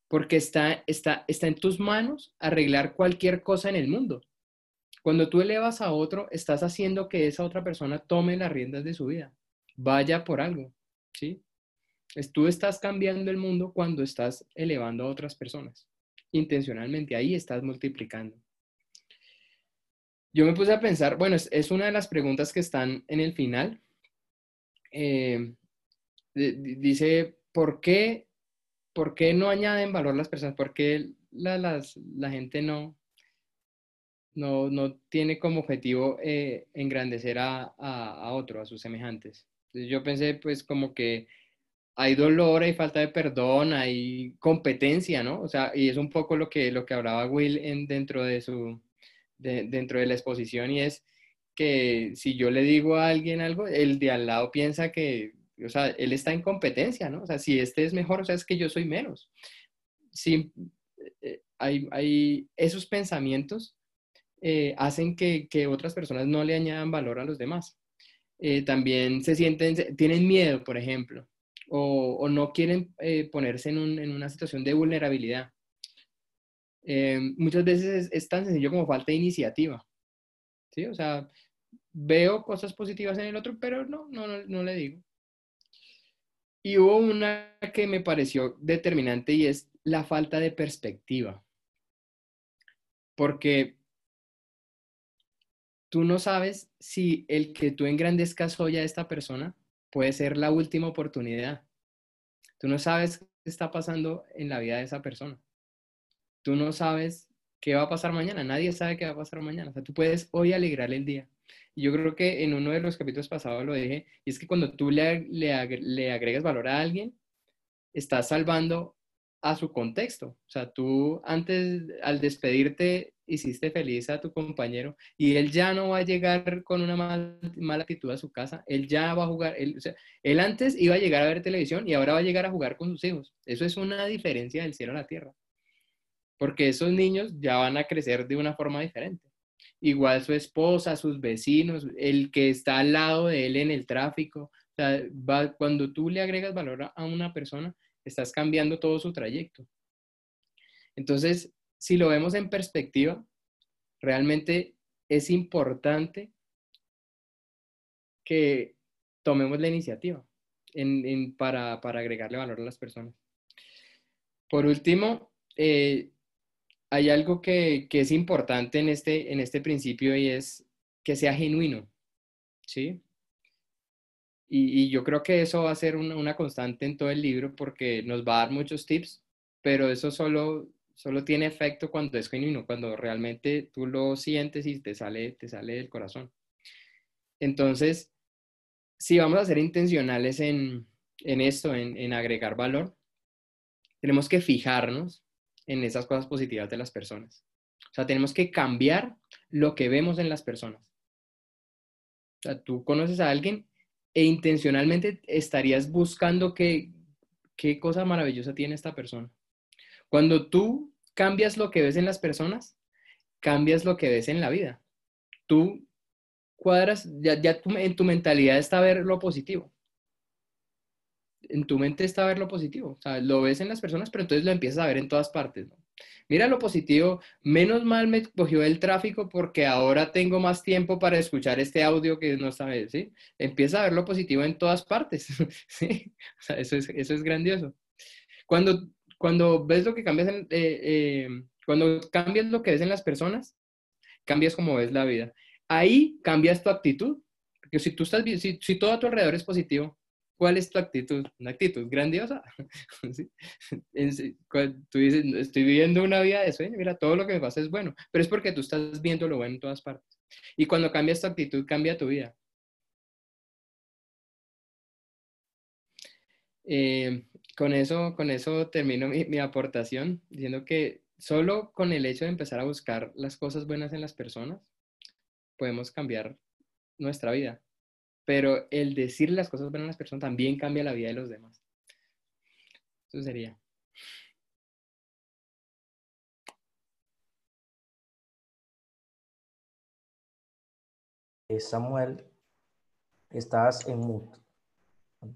Porque está, está, está en tus manos arreglar cualquier cosa en el mundo. Cuando tú elevas a otro, estás haciendo que esa otra persona tome las riendas de su vida, vaya por algo, ¿sí? Tú estás cambiando el mundo cuando estás elevando a otras personas. Intencionalmente, ahí estás multiplicando. Yo me puse a pensar, bueno, es, una de las preguntas que están en el final. Eh, dice, ¿por qué, ¿por qué no añaden valor las personas? ¿Por qué la, la gente no, no, no, tiene como objetivo eh, engrandecer a, a, otro, a sus semejantes? yo pensé, pues, como que hay dolor, hay falta de perdón, hay competencia, ¿no? O sea, y es un poco lo que, lo que hablaba Will en, dentro, de su, dentro de la exposición y es que si yo le digo a alguien algo, el de al lado piensa que, o sea, él está en competencia, ¿no? O sea, si este es mejor, o sea, es que yo soy menos. Sí, eh, hay, hay esos pensamientos eh, hacen que, que, otras personas no le añadan valor a los demás. Eh, también se sienten, tienen miedo, por ejemplo, o, no quieren ponerse en, un, en, una situación de vulnerabilidad. muchas veces es, es, tan sencillo como falta de iniciativa. ¿Sí? O sea, veo cosas positivas en el otro, pero no, no, no, no le digo. Y hubo una que me pareció determinante y es la falta de perspectiva. Porque tú no sabes si el que tú engrandezcas hoy a esta persona puede ser la última oportunidad. Tú no sabes qué está pasando en la vida de esa persona. Tú no sabes qué va a pasar mañana. Nadie sabe qué va a pasar mañana. O sea, tú puedes hoy alegrarle el día. Yo creo que en uno de los capítulos pasados lo dije, y es que cuando tú le, le, agregas valor a alguien, estás salvando a su contexto. O sea, tú antes, al despedirte, hiciste feliz a tu compañero y él ya no va a llegar con una mala actitud a su casa, él ya va a jugar, él, o sea, él antes iba a llegar a ver televisión y ahora va a llegar a jugar con sus hijos. Eso es una diferencia del cielo a la tierra, porque esos niños ya van a crecer de una forma diferente igual su esposa, sus vecinos, el que está al lado de él en el tráfico. Va, cuando tú le agregas valor a una persona, estás cambiando todo su trayecto. Entonces, si lo vemos en perspectiva, realmente es importante que tomemos la iniciativa para, agregarle valor a las personas. Por último, eh, hay algo que, es importante en este, en este principio y es que sea genuino, ¿sí? Y, yo creo que eso va a ser una, constante en todo el libro porque nos va a dar muchos tips, pero eso solo, solo tiene efecto cuando es genuino, cuando realmente tú lo sientes y te sale, te sale del corazón. Entonces, si vamos a ser intencionales en, esto, en, en agregar valor, tenemos que fijarnos en esas cosas positivas de las personas. O sea, tenemos que cambiar lo que vemos en las personas. O sea, tú conoces a alguien e intencionalmente estarías buscando qué, qué cosa maravillosa tiene esta persona. Cuando tú cambias lo que ves en las personas, cambias lo que ves en la vida. Tú cuadras, ya, ya en tu mentalidad está ver lo positivo en tu mente está ver lo positivo. O sea, lo ves en las personas, pero entonces lo empiezas a ver en todas partes. Mira lo positivo, menos mal me cogió el tráfico porque ahora tengo más tiempo para escuchar este audio que no sabes, ¿sí? Empieza a ver lo positivo en todas partes, ¿sí? O sea, eso es, eso es grandioso. Cuando, cuando ves lo que cambias, en, eh, eh, cuando cambias lo que ves en las personas, cambias como ves la vida. Ahí cambias tu actitud. Porque si tú estás si, si todo a tu alrededor es positivo, ¿Cuál es tu actitud? Una actitud grandiosa. Tú dices, estoy viviendo una vida de sueño, mira, todo lo que me pasa es bueno, pero es porque tú estás viendo lo bueno en todas partes. Y cuando cambias tu actitud, cambia tu vida. Eh, con, eso, con eso termino mi, mi aportación, diciendo que solo con el hecho de empezar a buscar las cosas buenas en las personas, podemos cambiar nuestra vida pero el decir las cosas buenas a las personas también cambia la vida de los demás. Eso sería. Samuel, estás en mute.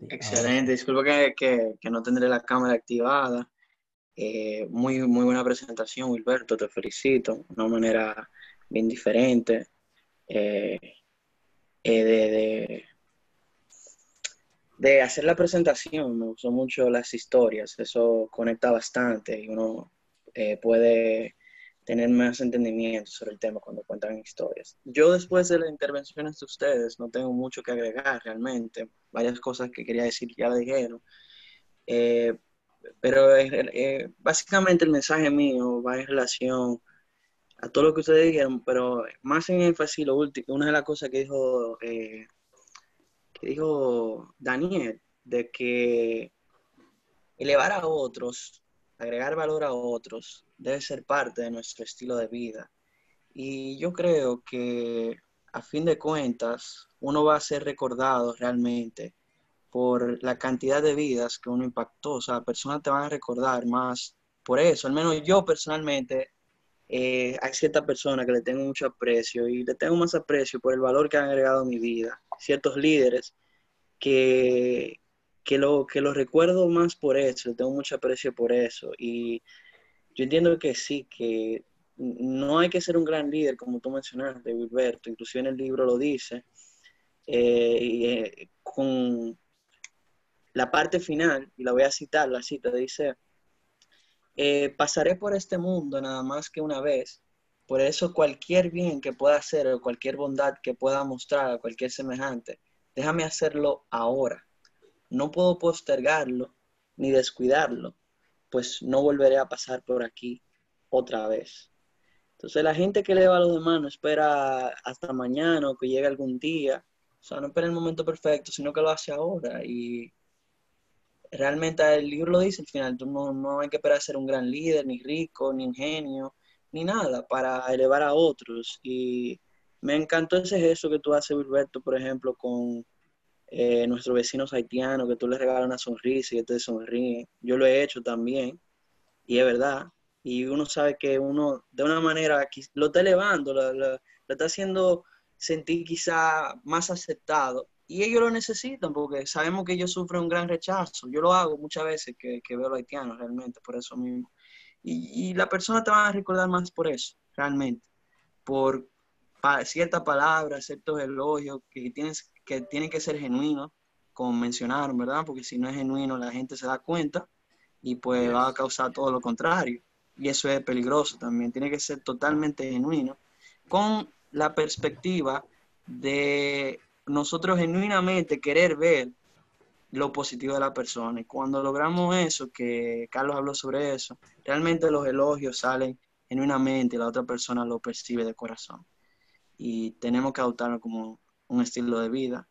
Excelente, disculpa que, que, no tendré la cámara activada. Eh, muy, muy buena presentación, Wilberto, te felicito. Una manera bien diferente eh, eh, de, de, de, hacer la presentación. Me gustó mucho las historias, eso conecta bastante y uno puede tener más entendimiento sobre el tema cuando cuentan historias. Yo después de las intervenciones de ustedes no tengo mucho que agregar realmente. Varias cosas que quería decir ya dijeron. Eh, pero eh, básicamente el mensaje mío va en relación a todo lo que ustedes dijeron, pero más en énfasis lo último, una de las cosas que dijo, eh, que dijo Daniel, de que elevar a otros, agregar valor a otros, debe ser parte de nuestro estilo de vida. Y yo creo que a fin de cuentas uno va a ser recordado realmente por la cantidad de vidas que uno impactó. O sea, personas te van a recordar más por eso. Al menos yo personalmente, eh, hay cierta persona que le tengo mucho aprecio y le tengo más aprecio por el valor que han agregado a mi vida. Ciertos líderes que, que, lo, que lo recuerdo más por eso, tengo mucho aprecio por eso. Y yo entiendo que sí, que no hay que ser un gran líder, como tú mencionaste, Wilberto, inclusive en el libro lo dice, eh, y, eh, con la parte final, y la voy a citar, la cita dice, eh, pasaré por este mundo nada más que una vez, por eso cualquier bien que pueda hacer o cualquier bondad que pueda mostrar a cualquier semejante, déjame hacerlo ahora. No puedo postergarlo ni descuidarlo, pues no volveré a pasar por aquí otra vez. Entonces la gente que le va a los demás no espera hasta mañana o que llegue algún día, o sea, no espera el momento perfecto, sino que lo hace ahora. Y realmente el libro lo dice al final, tú no, no hay que esperar a ser un gran líder, ni rico, ni ingenio, ni nada, para elevar a otros. Y me encantó ese gesto que tú haces, Wilberto, por ejemplo, con eh, nuestros vecinos haitianos, que tú les regalas una sonrisa y te sonríen. Yo lo he hecho también, y es verdad. Y uno sabe que uno, de una manera, lo está elevando, lo, lo, está haciendo sentir quizá más aceptado. Y ellos lo necesitan porque sabemos que ellos sufren un gran rechazo. Yo lo hago muchas veces que, que veo a los haitianos realmente, por eso mismo. Y, y la persona te va a recordar más por eso, realmente. Por ciertas palabras, ciertos elogios que tienes que tiene que ser genuino, como mencionaron, ¿verdad? Porque si no es genuino, la gente se da cuenta y pues va a causar todo lo contrario. Y eso es peligroso también. Tiene que ser totalmente genuino, con la perspectiva de nosotros genuinamente querer ver lo positivo de la persona. Y cuando logramos eso, que Carlos habló sobre eso, realmente los elogios salen genuinamente y la otra persona lo percibe de corazón. Y tenemos que adoptarlo como un estilo de vida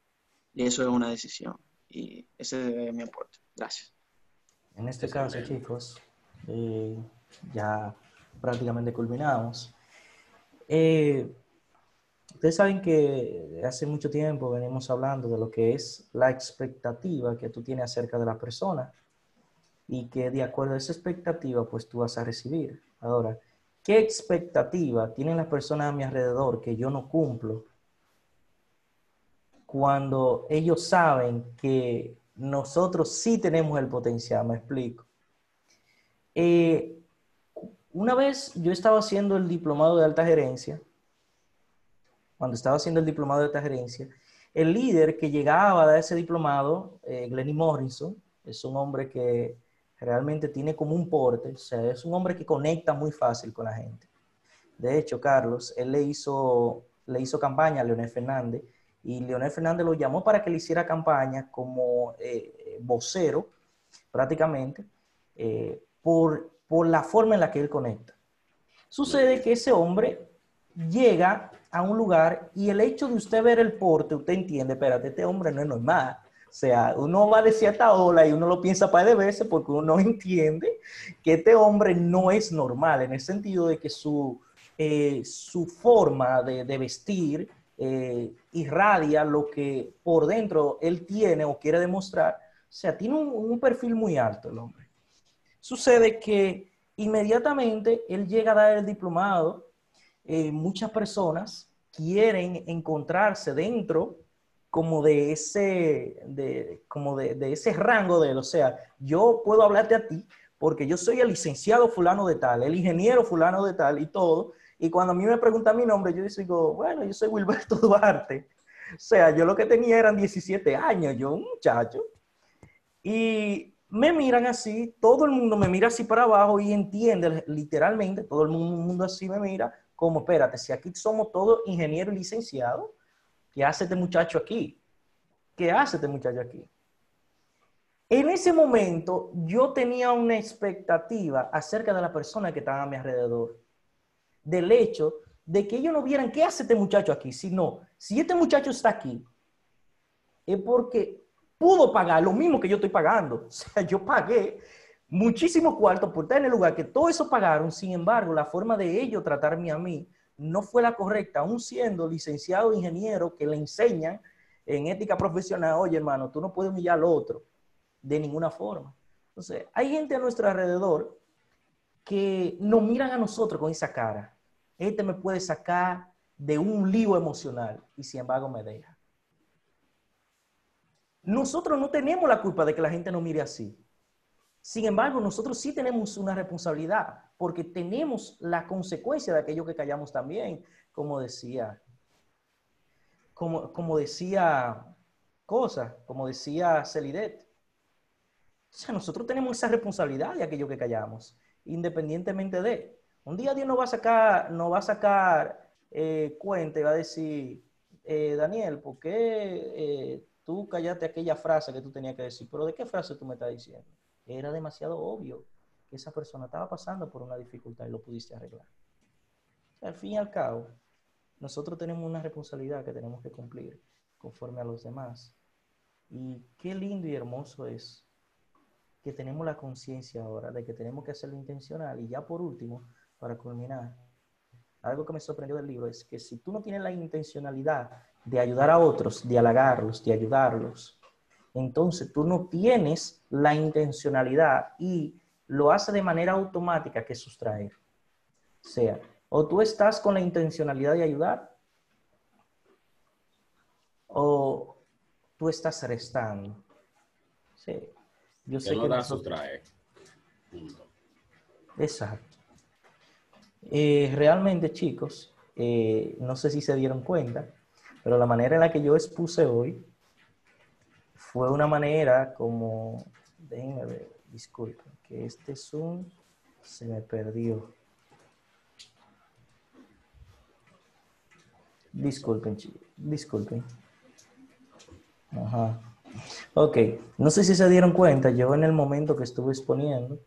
y eso es una decisión. Y ese es mi aporte. Gracias. En este caso, chicos, eh, ya prácticamente culminamos. Eh, ustedes saben que hace mucho tiempo venimos hablando de lo que es la expectativa que tú tienes acerca de la persona y que de acuerdo a esa expectativa, pues tú vas a recibir. Ahora, ¿qué expectativa tienen las personas a mi alrededor que yo no cumplo cuando ellos saben que nosotros sí tenemos el potencial, me explico. Eh, una vez yo estaba haciendo el diplomado de alta gerencia, cuando estaba haciendo el diplomado de alta gerencia, el líder que llegaba a ese diplomado, eh, Glenny Morrison, es un hombre que realmente tiene como un porte, o sea, es un hombre que conecta muy fácil con la gente. De hecho, Carlos, él le hizo, le hizo campaña a Leonel Fernández y Leonel Fernández lo llamó para que le hiciera campaña como eh, vocero, prácticamente, eh, por, por la forma en la que él conecta. Sucede que ese hombre llega a un lugar y el hecho de usted ver el porte, usted entiende, espérate, este hombre no es normal. Sea, uno va de cierta ola y uno lo piensa para de veces porque uno entiende que este hombre no es normal, en el sentido de que su, eh, su forma de, de vestir, eh, irradia lo que por dentro él tiene o quiere demostrar. O sea, tiene un, perfil muy alto el hombre. Sucede que inmediatamente él llega a dar el diplomado, eh, muchas personas quieren encontrarse dentro como de ese, de, como de, de ese rango de. O sea, yo puedo hablarte a ti porque yo soy el licenciado fulano de tal, el ingeniero fulano de tal y todo. Y cuando a mí me preguntan mi nombre, yo digo, bueno, yo soy Wilberto Duarte. O sea, yo lo que tenía eran 17 años, yo un muchacho. Y me miran así, todo el mundo me mira así para abajo y entiende literalmente, todo el mundo así me mira, como, espérate, si aquí somos todos ingenieros licenciados, ¿qué hace este muchacho aquí? ¿Qué hace este muchacho aquí? En ese momento yo tenía una expectativa acerca de la persona que estaba a mi alrededor, del hecho de que ellos no vieran qué hace este muchacho aquí, sino si este muchacho está aquí, es porque pudo pagar lo mismo que yo estoy pagando. O sea, yo pagué muchísimo cuarto por estar en el lugar que todo eso pagaron, sin embargo, la forma de ellos tratarme a mí no fue la correcta, aún siendo licenciado ingeniero que le enseñan en ética profesional, oye hermano, tú no puedes humillar al otro de ninguna forma. Entonces, hay gente a nuestro alrededor que nos miran a nosotros con esa cara. Este me puede sacar de un lío emocional y sin embargo me deja. Nosotros no tenemos la culpa de que la gente nos mire así. Sin embargo, nosotros sí tenemos una responsabilidad porque tenemos la consecuencia de aquello que callamos también, como decía, como, como decía Cosa, como decía Celidet. O sea, nosotros tenemos esa responsabilidad de aquello que callamos, independientemente de. Un día Dios nos va a sacar, nos va a sacar eh, cuenta y va a decir, eh, Daniel, ¿por qué eh, tú callaste aquella frase que tú tenías que decir? Pero ¿de qué frase tú me estás diciendo? Era demasiado obvio que esa persona estaba pasando por una dificultad y lo pudiste arreglar. al fin y al cabo, nosotros tenemos una responsabilidad que tenemos que cumplir conforme a los demás. Y qué lindo y hermoso es que tenemos la conciencia ahora de que tenemos que hacerlo intencional. Y ya por último, para culminar, algo que me sorprendió del libro es que si tú no tienes la intencionalidad de ayudar a otros, de halagarlos, de ayudarlos, entonces tú no tienes la intencionalidad y lo hace de manera automática que sustraer. O sea, o tú estás con la intencionalidad de ayudar o tú estás restando. Sí. Yo sé que, Exacto. Eh, realmente, chicos, eh, no sé si se dieron cuenta, pero la manera en la que yo expuse hoy fue una manera como, déjenme ver, disculpen, que este Zoom se me perdió. Disculpen, disculpen. Ajá. Ok, no sé si se dieron cuenta, yo en el momento que estuve exponiendo,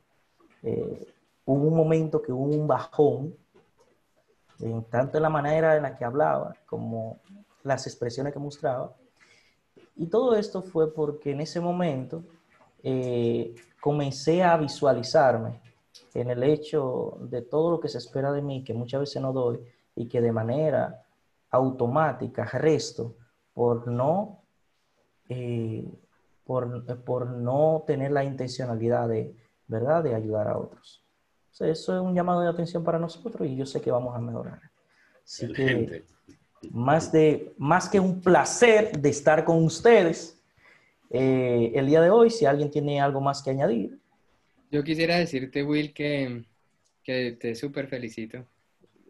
eh, hubo un momento que hubo un bajón, tanto en la manera en la que hablaba como las expresiones que mostraba. Y todo esto fue porque en ese momento eh, comencé a visualizarme en el hecho de todo lo que se espera de mí, que muchas veces no doy, y que de manera automática resto por no eh, por, no tener la intencionalidad de, ¿verdad?, de ayudar a otros. eso es un llamado de atención para nosotros y yo sé que vamos a mejorar. Así que, más, de, más que un placer de estar con ustedes eh, el día de hoy, si alguien tiene algo más que añadir. Yo quisiera decirte, Will, que, que te súper felicito.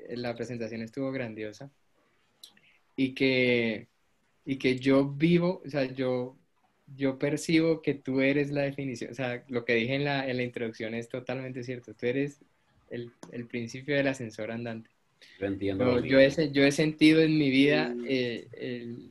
La presentación estuvo grandiosa y que, y que yo vivo, o sea, yo yo percibo que tú eres la definición, o sea, lo que dije en la, en la introducción es totalmente cierto, tú eres el, el principio del ascensor andante. Yo entiendo. yo, he, yo he sentido en mi vida eh, el,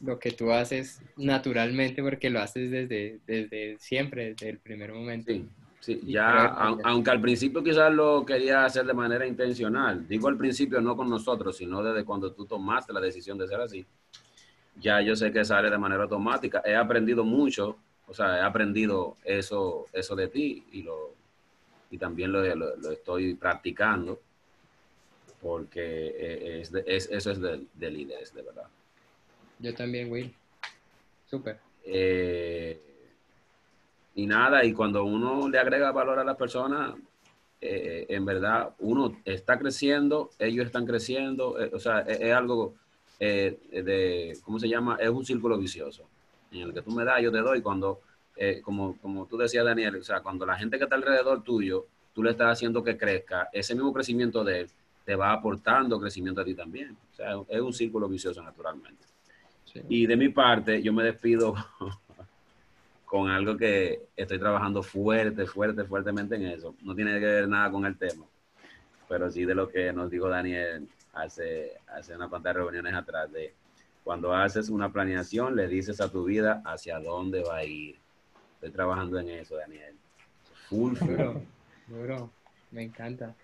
lo que tú haces naturalmente porque lo haces desde, desde siempre, desde el primer momento. Sí, sí. ya, aunque al principio quizás lo quería hacer de manera intencional, digo al principio no con nosotros, sino desde cuando tú tomaste la decisión de ser así ya yo sé que sale de manera automática. He aprendido mucho, o sea, he aprendido eso, eso de ti y, lo, y también lo, lo, estoy practicando porque e, es, es eso es de, de, líderes, de verdad. Yo también, Will. Súper. Eh, y nada, y cuando uno le agrega valor a la persona, eh, en verdad uno está creciendo, ellos están creciendo, eh, o sea, es, es algo eh, de, ¿cómo se llama? Es un círculo vicioso, en el que tú me das, yo te doy, cuando, eh, como, como tú decías, Daniel, o sea, cuando la gente que está alrededor tuyo, tú le estás haciendo que crezca, ese mismo crecimiento de él te va aportando crecimiento a ti también. O sea, es un círculo vicioso naturalmente. Sí. Y de mi parte, yo me despido con algo que estoy trabajando fuerte, fuerte, fuertemente en eso. No tiene que ver nada con el tema, pero sí de lo que nos dijo Daniel hace, hace unas cuantas reuniones atrás, de cuando haces una planeación, le dices a tu vida hacia dónde va a ir. Estoy trabajando en eso, Daniel. Full, full. Duro. Me encanta.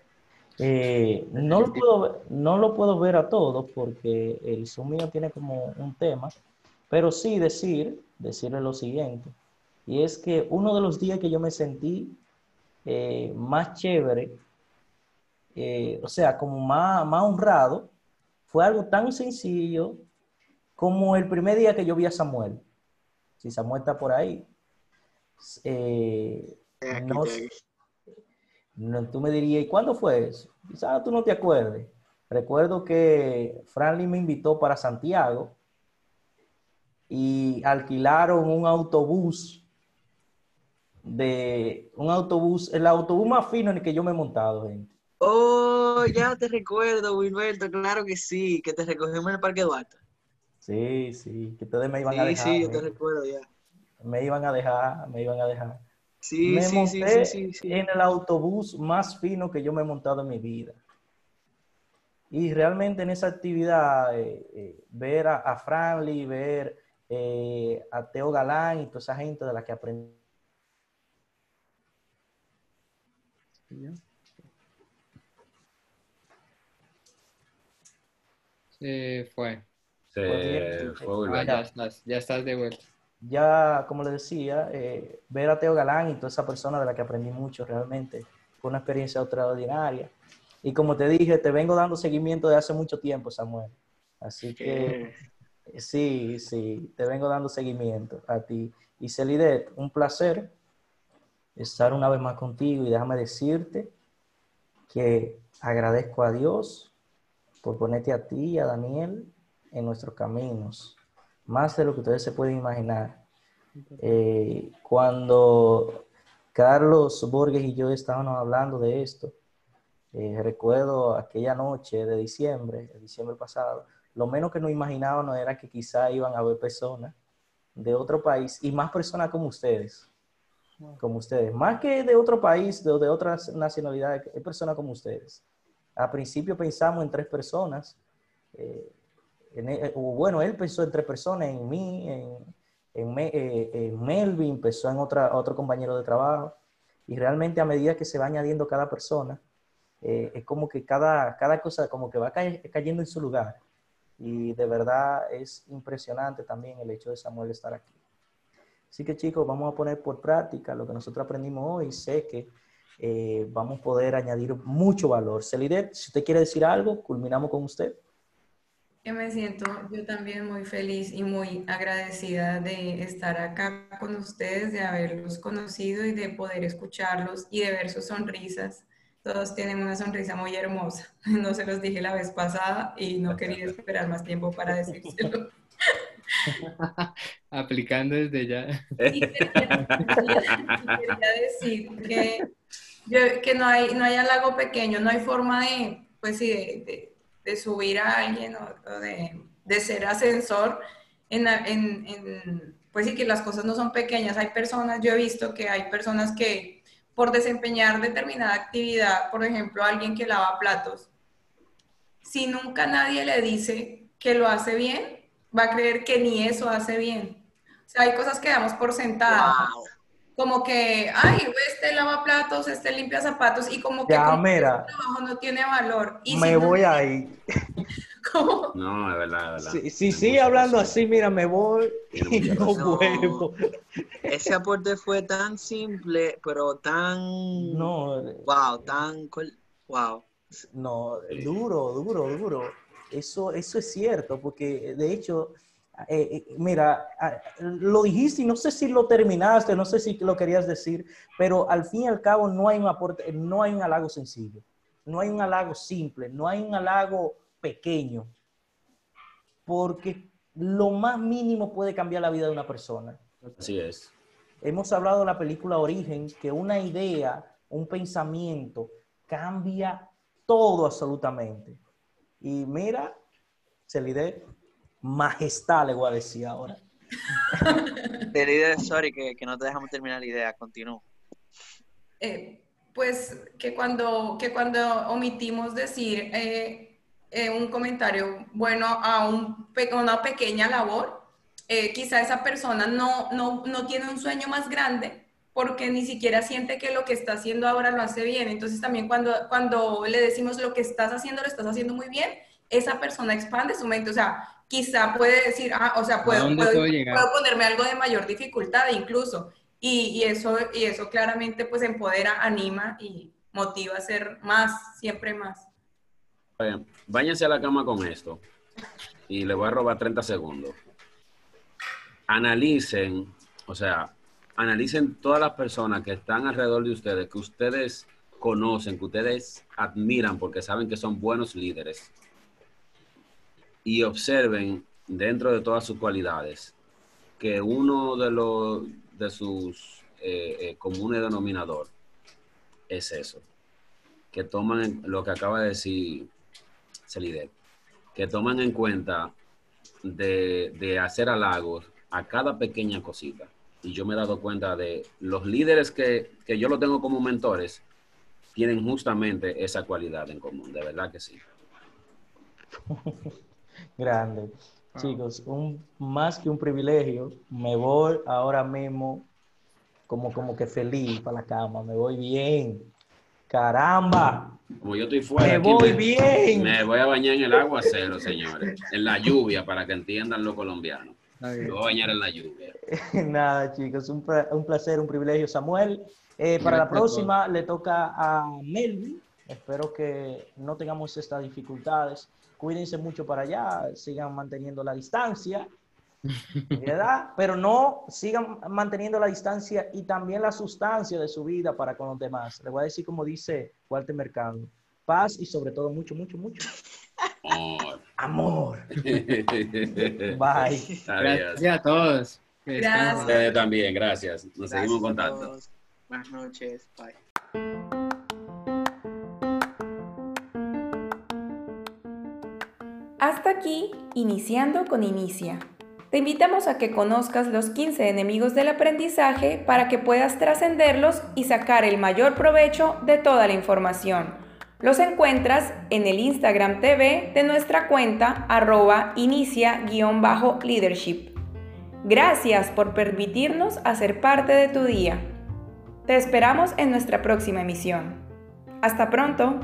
Eh, no, lo puedo, ver- no lo puedo ver a todos porque el Zoom mío tiene como un tema, pero sí decir, decirle lo siguiente, y es que uno de los días que yo me sentí eh, más chévere, eh, o sea, como más, más honrado, fue algo tan sencillo como el primer día que yo vi a Samuel. Si Samuel está por ahí. Eh, no no, tú me dirías, ¿y cuándo fue eso? Quizás tú no te acuerdes. Recuerdo que Franklin me invitó para Santiago y alquilaron un autobús de un autobús, el autobús más fino en el que yo me he montado, gente. Oh, ya te recuerdo, Wilberto, claro que sí, que te recogimos en el Parque Duarte. Sí, sí, que ustedes me iban a Sí, dejar. sí, yo te recuerdo ya. me iban a dejar, me iban a dejar. Sí, me sí, sí, monté sí, sí, sí. en el autobús más fino que yo me he montado en mi vida. Y realmente en esa actividad, eh, eh, ver a, a Franly, ver eh, a Teo Galán y toda esa gente de la que aprendí. Se fue. Ah, ya estás, ya estás de vuelta. Ya, como le decía, eh, ver a Teo Galán y toda esa persona de la que aprendí mucho realmente fue una experiencia extraordinaria. Y como te dije, te vengo dando seguimiento de hace mucho tiempo, Samuel. Así que... Eh, Sí, sí, te vengo dando seguimiento a ti. Y Celidet, un placer estar una vez más contigo y déjame decirte que agradezco a Dios por ponerte a ti y a Daniel en nuestros caminos, más de lo que ustedes se pueden imaginar. Eh, cuando Carlos Borges y yo estábamos hablando de esto, eh, recuerdo aquella noche de diciembre, de diciembre pasado, lo menos que nos imaginábamos era que quizá iban a haber personas de otro país y más personas como ustedes, como ustedes, más que de otro país, de, de otras nacionalidades, hay personas como ustedes. A principio pensamos en tres personas, eh, en e- o bueno, él pensó en tres personas, en mí, en, en, eh, en Melvin, pensó en otra, otro compañero de trabajo, y realmente a medida que se va añadiendo cada persona, eh, es como que cada, cada cosa como que va cay- cayendo en su lugar. Y de verdad es impresionante también el hecho de Samuel estar aquí. Así que chicos, vamos a poner por práctica lo que nosotros aprendimos hoy. Sé que eh, vamos a poder añadir mucho valor. Celidet, si usted quiere decir algo, culminamos con usted. Que me siento yo también muy feliz y muy agradecida de estar acá con ustedes, de haberlos conocido y de poder escucharlos y de ver sus sonrisas. Todos tienen una sonrisa muy hermosa. No se los dije la vez pasada y no quería esperar más tiempo para decírselo. Aplicando desde ya. Y quería, quería decir que, que no, hay, no hay halago pequeño, no hay forma de, pues sí, de, de- de subir a alguien o, de, de ser ascensor en- en- pues sí que las cosas no son pequeñas. Hay personas, yo he visto que hay personas que por desempeñar determinada actividad, por ejemplo, alguien que lava platos, si nunca nadie le dice que lo hace bien, va a creer que ni eso hace bien. O sea, hay cosas que damos por sentadas. wow. Como que, ay, este lava platos, este limpia zapatos, y como que Ya, como mira. trabajo no tiene valor. Y me si no- voy ahí. como- No, es verdad, es verdad. Si, si sigue hablando razón. así, mira, me voy Tiene y no razón. vuelvo. Ese aporte fue tan simple, pero tan, No, wow, tan, col- wow. No, duro, duro, duro. Eso, eso es cierto, porque de hecho eh, eh, mira, lo dijiste y no sé si lo terminaste, no sé si lo querías decir, pero al fin y al cabo no hay un aporte, no hay un halago sencillo, no hay un halago simple, no hay un halago pequeño, porque lo más mínimo puede cambiar la vida de una persona. Así es. Hemos hablado de la película Origen, que una idea, un pensamiento, cambia todo absolutamente. Y mira, Celide, majestad le voy a decir ahora. Celide, sorry, que, no te dejamos terminar la idea, continúo. Eh, pues que cuando, que cuando omitimos decir eh, eh, un comentario bueno a un, una pequeña labor, quizá esa persona no, no, no tiene un sueño más grande porque ni siquiera siente que lo que está haciendo ahora lo hace bien. Entonces también cuando, cuando le decimos lo que estás haciendo, lo estás haciendo muy bien, esa persona expande su mente. O sea, quizá puede decir, ah, o sea, puedo, puedo, puedo, ponerme algo de mayor dificultad incluso. Y, y, eso, y eso claramente pues empodera, anima y motiva a hacer más, siempre más. Bien, váyanse a la cama con esto y le voy a robar 30 segundos. Analicen, o sea, analicen todas las personas que están alrededor de ustedes, que ustedes conocen, que ustedes admiran porque saben que son buenos líderes. Y observen dentro de todas sus cualidades que uno de los de sus eh, eh, comunes denominador es eso. Que toman lo que acaba de decir Celide, que toman en cuenta de, de hacer halagos a cada pequeña cosita y yo me he dado cuenta de los líderes que, que yo lo tengo como mentores, tienen justamente esa cualidad en común, de verdad que sí. Grande. Chicos, un, más que un privilegio, me voy ahora mismo como, como que feliz para la cama, me voy bien. Caramba. Como yo estoy fuera. Me voy bien. Me voy a bañar en el agua cero, señores. En la lluvia, para que entiendan los colombianos. Me voy a bañar en la lluvia. Nada, chicos, un, un, placer, un privilegio, Samuel. Eh, para la próxima le toca a Melvin. Espero que no tengamos estas dificultades. Cuídense mucho para allá, sigan manteniendo la distancia, ¿verdad? Pero no sigan manteniendo la distancia y también la sustancia de su vida para con los demás. Le voy a decir como dice Walter Mercado, paz y sobre todo mucho, mucho, mucho. Amor. Amor. Bye. Gracias a todos. Gracias. también, gracias. Nos seguimos en contacto. Buenas noches. Bye. Hasta aquí, iniciando con Inicia. Te invitamos a que conozcas los 15 enemigos del aprendizaje para que puedas trascenderlos y sacar el mayor provecho de toda la información. Los encuentras en el Instagram TV de nuestra cuenta arroba inicia-leadership. Gracias por permitirnos hacer parte de tu día. Te esperamos en nuestra próxima emisión. Hasta pronto.